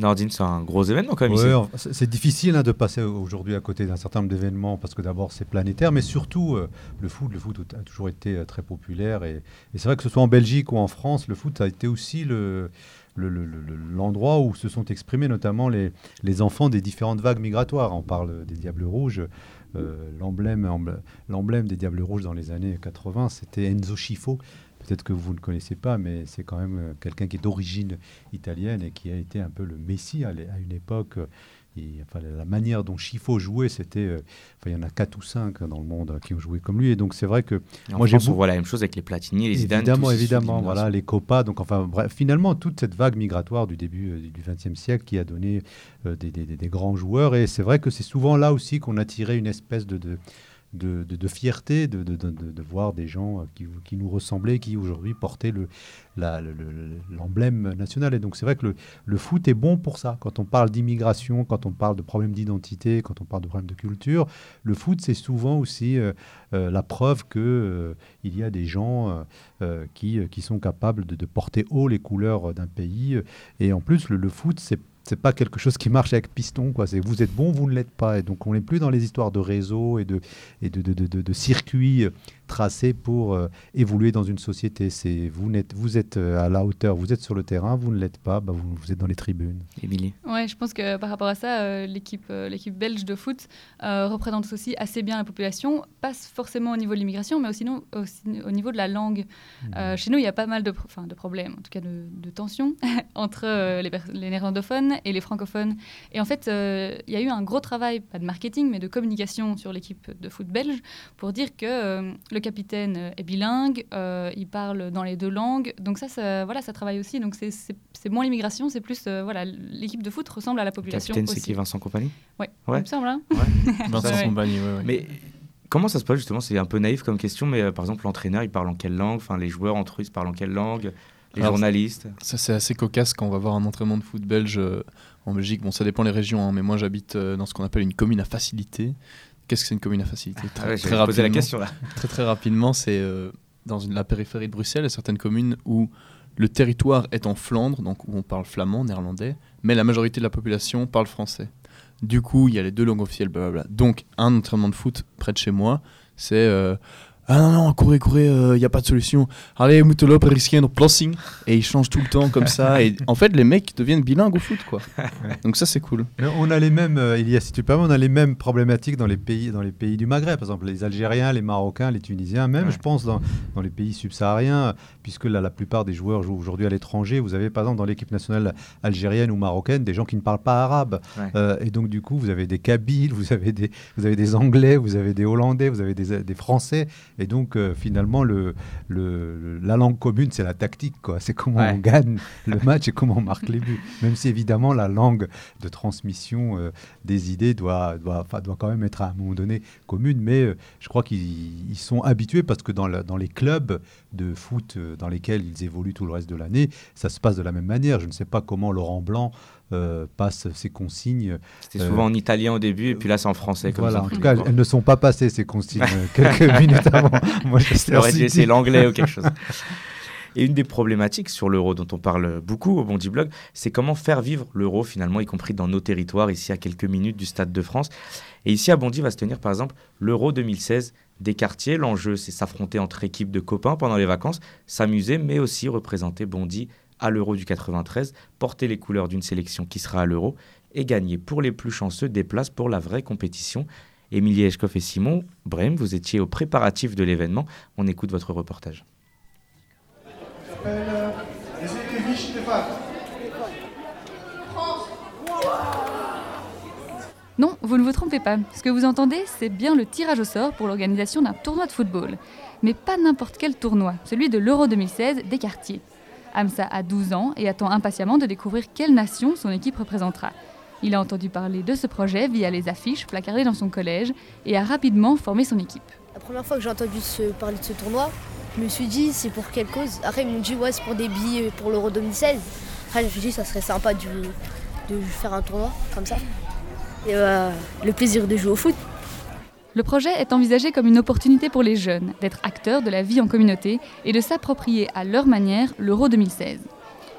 A: Nordine, c'est un gros événement quand même
B: Ouais, c'est difficile hein, de passer aujourd'hui à côté d'un certain nombre d'événements parce que d'abord c'est planétaire, mais surtout euh, le foot. Le foot a toujours été euh, très populaire et, et c'est vrai que ce soit en Belgique ou en France, le foot a été aussi le le- le- le- l'endroit où se sont exprimés notamment les, les enfants des différentes vagues migratoires. On parle des Diables Rouges. euh, l'emblème des Diables Rouges dans les années 80, c'était Enzo Schifo. Peut-être que vous ne le connaissez pas, mais c'est quand même euh, quelqu'un qui est d'origine italienne et qui a été un peu le messie à une époque. euh, et, enfin, la- manière dont Schifo jouait, c'était. euh, enfin, il y en a quatre ou cinq hein, dans le monde euh, qui ont joué comme lui. Et donc, c'est vrai que.
A: En
B: moi, j'ai
A: France, on
B: beaucoup-
A: voit la même chose avec les Platini, les Zidane.
B: Évidemment, évidemment. Voilà, les Copas. Donc, enfin, bref, finalement, toute cette vague migratoire du début euh, du XXe siècle qui a donné euh, des, des- des- des grands joueurs. Et c'est vrai que c'est souvent là aussi qu'on a tiré une espèce de. de de, de- fierté de, de- voir des gens euh, qui, qui nous ressemblaient, qui aujourd'hui portaient le- la- le- le- l'emblème national. Et donc c'est vrai que le, le foot est bon pour ça. Quand on parle d'immigration, quand on parle de problèmes d'identité, quand on parle de problèmes de culture, le foot c'est souvent aussi euh, euh, la preuve euh, il y a des gens qui, qui sont capables de, porter haut les couleurs d'un pays. Et en plus, le foot, c'est c'est pas quelque chose qui marche avec piston. Quoi. C'est vous êtes bon, vous ne l'êtes pas. Et donc on n'est plus dans les histoires de réseau et de, et de, circuits tracés pour euh, évoluer dans une société. C'est vous, vous êtes euh, à la hauteur, vous êtes sur le terrain, vous ne l'êtes pas, bah, vous, vous êtes dans les tribunes.
A: Émilie
R: Ouais, je pense que par rapport à ça, euh, l'équipe euh, l'équipe belge de foot euh, représente aussi assez bien la population, pas forcément au niveau de l'immigration, mais aussi, non- aussi au niveau de la langue. Euh, chez nous, il y a pas mal de, pro- enfin, de problèmes, en tout cas de, de tensions, entre euh, les, néerlandophones et les francophones. Et en fait, euh, il y a eu un gros travail, pas de marketing, mais de communication sur l'équipe de foot belge pour dire que euh, le capitaine euh, est bilingue, euh, il parle dans les deux langues. Donc ça, ça, voilà, ça travaille aussi. Donc c'est- c'est c'est moins l'immigration, c'est plus euh, voilà, l'équipe de foot ressemble à la
A: Le
R: population
A: capitaine, c'est qui Vincent Compagnie?
R: Ouais,
A: Ouais.
R: il me semble. hein.
H: Vincent. Compagnie, ouais, ouais.
A: Mais comment ça se passe justement? C'est un peu naïf comme question, mais euh, par exemple, l'entraîneur, il parle en quelle langue? Enfin, les joueurs entre eux, ils parlent en quelle langue? Les
H: Alors,
A: journalistes?
H: Ça, c'est assez cocasse quand on va voir un entraînement de foot belge euh, en Belgique. Bon, ça dépend les régions, hein, mais moi j'habite euh, dans ce qu'on appelle une commune à facilité. Qu'est-ce que c'est une commune à facilité
A: Ah ouais, la question, là.
H: Très très rapidement, c'est euh, dans une- la périphérie de Bruxelles, il y a certaines communes où le territoire est en Flandre, donc où on parle flamand, néerlandais, mais la majorité de la population parle français. Du coup, il y a les deux langues officielles, blablabla. Donc, un entraînement de foot près de chez moi, c'est euh, ah non, non, courez, courez, il n'y a pas de solution. Allez, moeten lopen, risquer notre placing. Et ils changent tout le temps comme ça. Et en fait, les mecs deviennent bilingues au foot, quoi. Donc ça, c'est cool.
B: Mais on a les mêmes, euh, il y a, si tu permets, on a les mêmes problématiques dans les pays, dans les pays du Maghreb. Par exemple, les Algériens, les Marocains, les Tunisiens, même,
A: Ouais.
B: je pense, dans, dans les pays subsahariens, puisque là, la plupart des joueurs jouent aujourd'hui à l'étranger. Vous avez, par exemple, dans l'équipe nationale algérienne ou marocaine, des gens qui ne parlent pas arabe.
A: Ouais.
B: Euh, et donc, du coup, vous avez des Kabyles, vous avez des, vous avez des Anglais, vous avez des Hollandais, vous avez des, des Français. Et donc, euh, finalement, le, le- le- la langue commune, c'est la tactique. C'est comment
A: Ouais.
B: on gagne le match et comment on marque les buts. Même si, évidemment, la langue de transmission euh, des idées doit, doit, enfin, doit quand même être à un moment donné commune. Mais euh, je crois qu'ils ils sont habitués parce que dans, la- dans les clubs de foot dans lesquels ils évoluent tout le reste de l'année, ça se passe de la même manière. Je ne sais pas comment Laurent Blanc euh, passe ses consignes.
A: C'était souvent en italien au début, et puis là, c'est en français. Comme
B: voilà,
A: ça,
B: en tout cas, elles ne sont pas passées ces consignes quelques minutes avant. Moi,
A: essayer l'anglais ou quelque chose. Et une des problématiques sur l'euro dont on parle beaucoup au Bondi Blog, c'est comment faire vivre l'euro finalement, y compris dans nos territoires, ici à quelques minutes du Stade de France. Et ici à Bondy va se tenir par exemple l'euro 2016 des quartiers. L'enjeu, c'est s'affronter entre équipes de copains pendant les vacances, s'amuser, mais aussi représenter Bondy à l'euro du 93, porter les couleurs d'une sélection qui sera à l'euro et gagner pour les plus chanceux des places pour la vraie compétition. Émilie Eschkoff et Simon Brem, vous étiez au préparatif de l'événement. On écoute votre reportage.
R: Non, vous ne vous trompez pas. Ce que vous entendez, c'est bien le tirage au sort pour l'organisation d'un tournoi de football. Mais pas n'importe quel tournoi, celui de l'Euro 2016 des quartiers. Hamza a 12 ans et attend impatiemment de découvrir quelle nation son équipe représentera. Il a entendu parler de ce projet via les affiches placardées dans son collège et a rapidement formé son équipe.
S: La première fois que j'ai entendu parler de ce tournoi, je me suis dit c'est pour quelle cause? Après ils m'ont dit ouais c'est pour des billets pour l'Euro 2016. Après je me suis dit ça serait sympa de, faire un tournoi comme ça. Et bah, le plaisir de jouer au foot.
R: Le projet est envisagé comme une opportunité pour les jeunes d'être acteurs de la vie en communauté et de s'approprier à leur manière l'Euro 2016.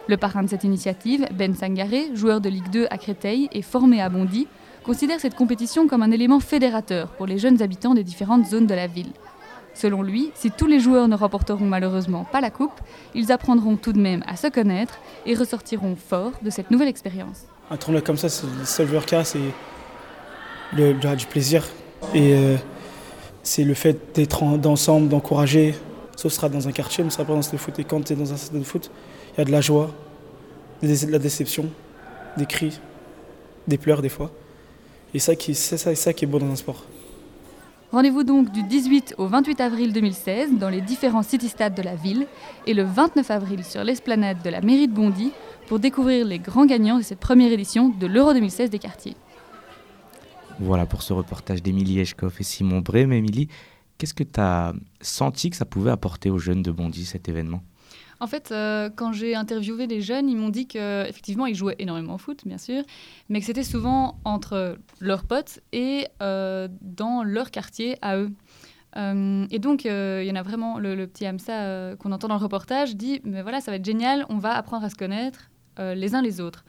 R: Le parrain de cette initiative, Ben Sangaré, joueur de Ligue 2 à Créteil et formé à Bondy, considère cette compétition comme un élément fédérateur pour les jeunes habitants des différentes zones de la ville. Selon lui, si tous les joueurs ne remporteront malheureusement pas la coupe, ils apprendront tout de même à se connaître et ressortiront forts de cette nouvelle expérience.
T: Un tournoi comme ça, c'est le seul a, c'est le, du plaisir. Et euh, c'est le fait d'être ensemble, d'encourager. Ce sera dans un quartier, mais ce sera pas dans de foot. Et quand tu es dans un stade de foot, il y a de la joie, de la déception, des cris, des pleurs des fois. Et c'est ça, ça qui est beau dans un sport.
R: Rendez-vous donc du 18 au 28 avril 2016 dans les différents city-stades de la ville et le 29 avril sur l'esplanade de la mairie de Bondy pour découvrir les grands gagnants de cette première édition de l'Euro 2016 des quartiers.
A: Voilà pour ce reportage d'Émilie Eschkoff et Simon Bré. Mais Émilie, qu'est-ce que tu as senti que ça pouvait apporter aux jeunes de Bondy cet événement?
R: En fait, euh, quand j'ai interviewé des jeunes, ils m'ont dit qu'effectivement, ils jouaient énormément au foot, bien sûr, mais que c'était souvent entre leurs potes et euh, dans leur quartier à eux. Euh, et donc, il y en a vraiment, le, petit Hamza qu'on entend dans le reportage dit, mais voilà, ça va être génial, on va apprendre à se connaître les uns les autres.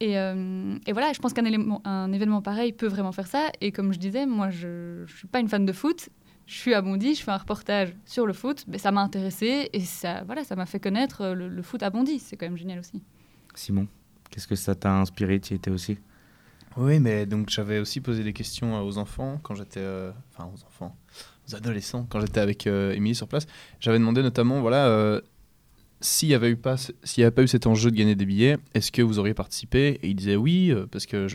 R: Et, et, voilà, je pense qu'un événement pareil peut vraiment faire ça. Et comme je disais, moi, je ne suis pas une fan de foot, je suis à Bondy, je fais un reportage sur le foot, mais ça m'a intéressé et ça voilà, ça m'a fait connaître euh, le, foot à Bondy. C'est quand même génial aussi.
A: Simon, qu'est-ce que ça t'a inspiré Tu y étais aussi?
H: Oui, mais donc j'avais aussi posé des questions euh, aux enfants quand j'étais, euh, enfin aux enfants, aux adolescents quand j'étais avec Émilie sur place. J'avais demandé notamment, voilà, s'il n'y avait pas, avait pas eu cet enjeu de gagner des billets, est-ce que vous auriez participé? Et ils disaient oui, parce que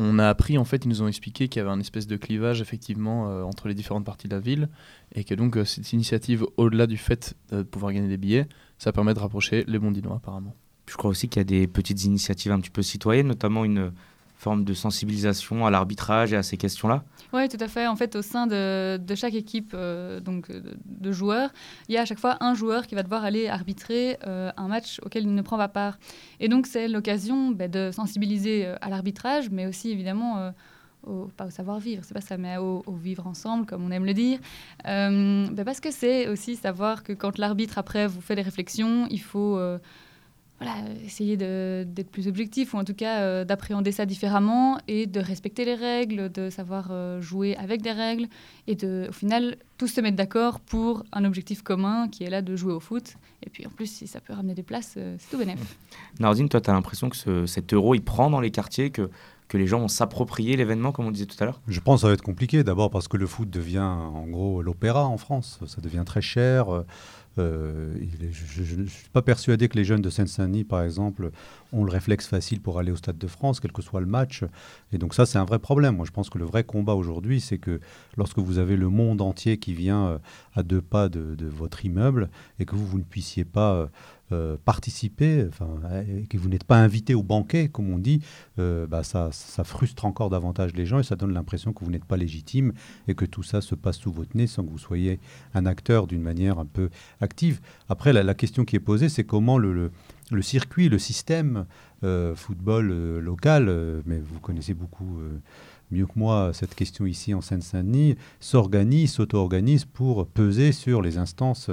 H: on a appris, en fait, ils nous ont expliqué qu'il y avait un espèce de clivage, effectivement, euh, entre les différentes parties de la ville, et que donc euh, cette initiative, au-delà du fait de pouvoir gagner des billets, ça permet de rapprocher les Bondinois, apparemment.
A: Je crois aussi qu'il y a des petites initiatives un petit peu citoyennes, notamment une forme de sensibilisation à l'arbitrage et à ces questions-là
R: Oui, tout à fait. En fait, au sein de, chaque équipe euh, donc, de, joueurs, il y a à chaque fois un joueur qui va devoir aller arbitrer euh, un match auquel il ne prend pas part. Et donc, c'est l'occasion bah, de sensibiliser euh, à l'arbitrage, mais aussi évidemment... Au, pas au savoir-vivre, c'est pas ça, mais au, vivre ensemble, comme on aime le dire. Bah, parce que c'est aussi savoir que quand l'arbitre, après, vous fait des réflexions, il faut voilà, essayer d'être plus objectif ou en tout cas euh, d'appréhender ça différemment et de respecter les règles, de savoir euh, jouer avec des règles et de, au final, tous se mettre d'accord pour un objectif commun qui est là de jouer au foot. Et puis en plus, si ça peut ramener des places, euh, c'est tout bénéfique.
A: Nardine, toi, tu as l'impression que ce, cet euro, il prend dans les quartiers, que, que les gens vont s'approprier l'événement, comme on disait tout à l'heure?
B: Je pense que ça va être compliqué, d'abord parce que le foot devient en gros l'opéra en France. Ça devient très cher. Euh, je ne suis pas persuadé que les jeunes de Seine-Saint-Denis, par exemple, ont le réflexe facile pour aller au Stade de France, quel que soit le match. Et donc ça, c'est un vrai problème. Moi, je pense que le vrai combat aujourd'hui, c'est que lorsque vous avez le monde entier qui vient euh, à deux pas de, votre immeuble et que vous, vous ne puissiez pas euh, participer, enfin, que vous n'êtes pas invité au banquet, comme on dit, euh, bah, ça, ça, frustre encore davantage les gens et ça donne l'impression que vous n'êtes pas légitime et que tout ça se passe sous votre nez sans que vous soyez un acteur d'une manière un peu active. Après, la, question qui est posée, c'est comment le, le, circuit, le système euh, football local, mais vous connaissez beaucoup mieux que moi cette question ici en Seine-Saint-Denis, s'organise, s'auto-organise pour peser sur les instances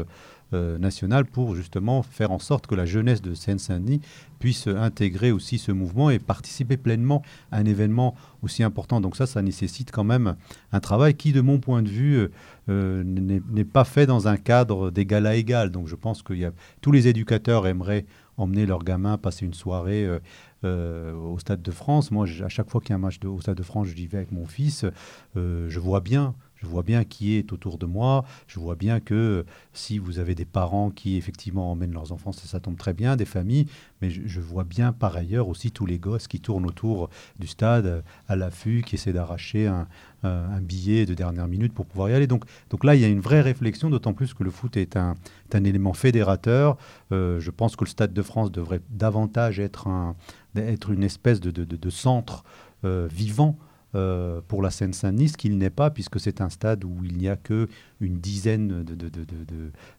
B: euh, pour justement faire en sorte que la jeunesse de Seine-Saint-Denis puisse intégrer aussi ce mouvement et participer pleinement à un événement aussi important. Donc ça, ça nécessite quand même un travail qui, de mon point de vue, euh, euh, n'est pas fait dans un cadre d'égal à égal. Donc je pense que tous les éducateurs aimeraient emmener leurs gamins passer une soirée au Stade de France. Moi, à chaque fois qu'il y a un match au Stade de France, je vais avec mon fils. je vois bien je vois bien qui est autour de moi. Je vois bien que si vous avez des parents qui effectivement emmènent leurs enfants, ça, tombe très bien, des familles. Mais je, vois bien par ailleurs aussi tous les gosses qui tournent autour du stade à l'affût, qui essaient d'arracher un, billet de dernière minute pour pouvoir y aller. Donc, donc là, il y a une vraie réflexion, d'autant plus que le foot est un, élément fédérateur. Euh, je pense que le Stade de France devrait davantage être, un, être une espèce de, centre euh, vivant euh, pour la Seine-Saint-Denis, qu'il n'est pas, puisque c'est un stade où il n'y a que une dizaine de, de, de,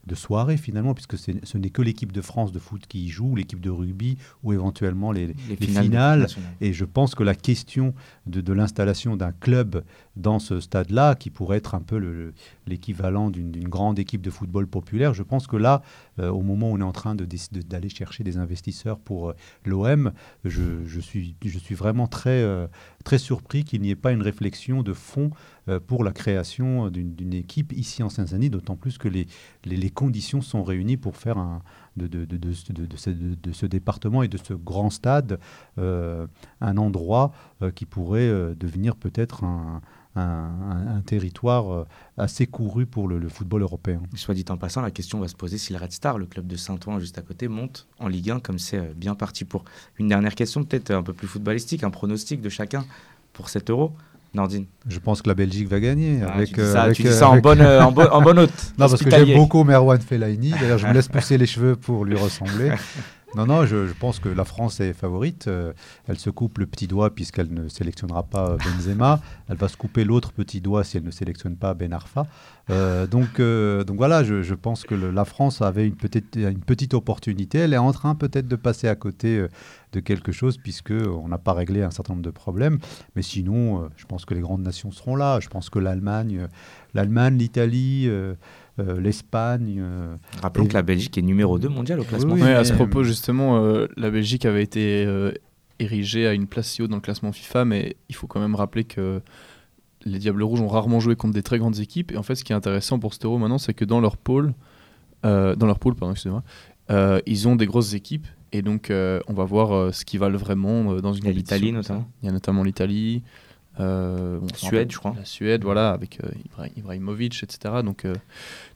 B: de, soirées finalement, puisque ce n'est que l'équipe de France de foot qui y joue, l'équipe de rugby ou éventuellement les, les, finales. Et je pense que la question de, l'installation d'un club dans ce stade-là, qui pourrait être un peu l'équivalent d'une grande équipe de football populaire, je pense que là, euh, au moment où on est en train d'aller chercher des investisseurs pour euh, l'OM, je, je, suis, je suis vraiment très, euh, très surpris qu'il n'y ait pas une réflexion de fond pour la création d'une équipe ici en Seine-Saint-Denis, d'autant plus que les, conditions sont réunies pour faire de, ce, département et de ce grand stade un endroit qui pourrait devenir peut-être un, territoire euh, assez couru pour le, football européen.
A: Soit dit en passant, la question va se poser si le Red Star, le club de Saint-Ouen juste à côté, monte en Ligue 1 comme c'est euh, bien parti pour. Une dernière question peut-être un peu plus footballistique, un pronostic de chacun pour cet euro. Nordine
B: Je pense que la Belgique va gagner.
A: Ah, avec, tu dis ça, euh, tu dis ça en, bonne, en, en, bonne hôte.
B: non, parce que j'aime beaucoup Merwan Fellaini. D'ailleurs, je me laisse pousser les cheveux pour lui ressembler. Non, non, je, pense que la France est favorite. Euh, elle se coupe le petit doigt puisqu'elle ne sélectionnera pas euh, Benzema. Elle va se couper l'autre petit doigt si elle ne sélectionne pas Ben Arfa. Euh, donc, donc voilà, je, pense que la France avait une petite, une petite opportunité. Elle est en train peut-être de passer à côté de quelque chose puisqu'on n'a pas réglé un certain nombre de problèmes. Mais sinon, je pense que les grandes nations seront là. Je pense que l'Allemagne, l'Allemagne, l'Italie euh, l'Espagne. Euh,
A: Rappelons que la Belgique est numéro 2 mondial au classement.
H: Oui, à ce propos, justement, euh, la Belgique avait été érigée à une place si haute dans le classement FIFA, mais il faut quand même rappeler que les Diables Rouges ont rarement joué contre des très grandes équipes. Et en fait, ce qui est intéressant pour cet Euro maintenant, c'est que dans leur pôle, dans leur pôle, pardon, excusez-moi, ils ont des grosses équipes. Et donc, on va voir ce qui valent vraiment dans une
A: Il y a l'Italie notamment.
H: Il y a notamment l'Italie.
A: Euh, Suède, je crois.
H: La Suède, voilà, avec euh, Ibrahimovic, etc. Donc, euh,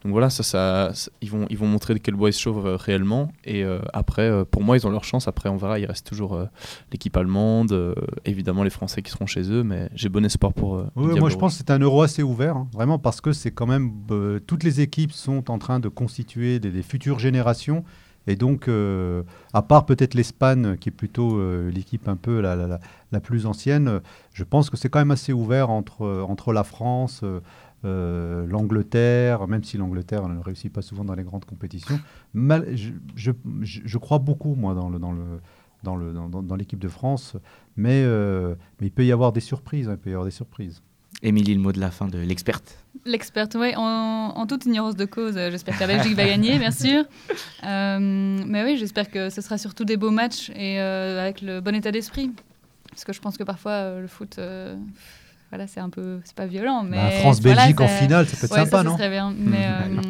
H: donc voilà, ça, ça, ils, vont, ils vont montrer de quel bois ils se chauffent euh, réellement. Et après, pour moi, ils ont leur chance. Après, on verra. Il reste toujours l'équipe allemande, évidemment les Français qui seront chez eux, mais j'ai bon espoir pour.
B: oui, moi, je pense que c'est un euro assez ouvert, hein, vraiment, parce que c'est quand même. toutes les équipes sont en train de constituer des futures générations. Et donc, euh, à part peut-être l'Espagne, qui est plutôt euh, l'équipe un peu la, plus ancienne, je pense que c'est quand même assez ouvert entre, entre la France, euh, l'Angleterre, même si l'Angleterre ne réussit pas souvent dans les grandes compétitions. Je, crois beaucoup, moi, dans. Dans le dans l'équipe de France, mais, mais il peut y avoir des surprises. Hein, il peut y avoir des surprises.
A: Émilie, le mot de la fin de l'experte.
R: L'experte, oui, en, toute ignorance de cause, euh, j'espère que la Belgique va gagner, bien sûr. Euh, mais oui, j'espère que ce sera surtout des beaux matchs et euh, avec le bon état d'esprit. Parce que je pense que parfois, le foot, voilà, c'est un peu, c'est pas violent. Mais
B: bah, France-Belgique en finale, ça peut être sympa, ça non
R: serait bien. Mais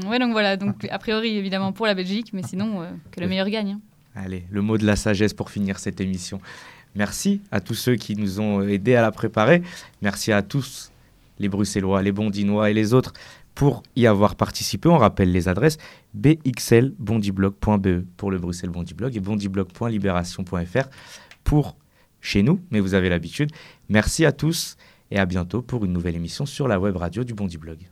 R: ouais, donc voilà, donc a priori, évidemment, pour la Belgique, mais sinon, que le meilleur gagne. Hein.
A: Allez, le mot de la sagesse pour finir cette émission. Merci à tous ceux qui nous ont aidés à la préparer. Merci à tous les Bruxellois, les Bondinois et les autres pour y avoir participé, on rappelle les adresses bxlbondiblog.be pour le Bruxelles Bondiblog et bondiblog.libération.fr pour chez nous, mais vous avez l'habitude. Merci à tous et à bientôt pour une nouvelle émission sur la web radio du Bondiblog.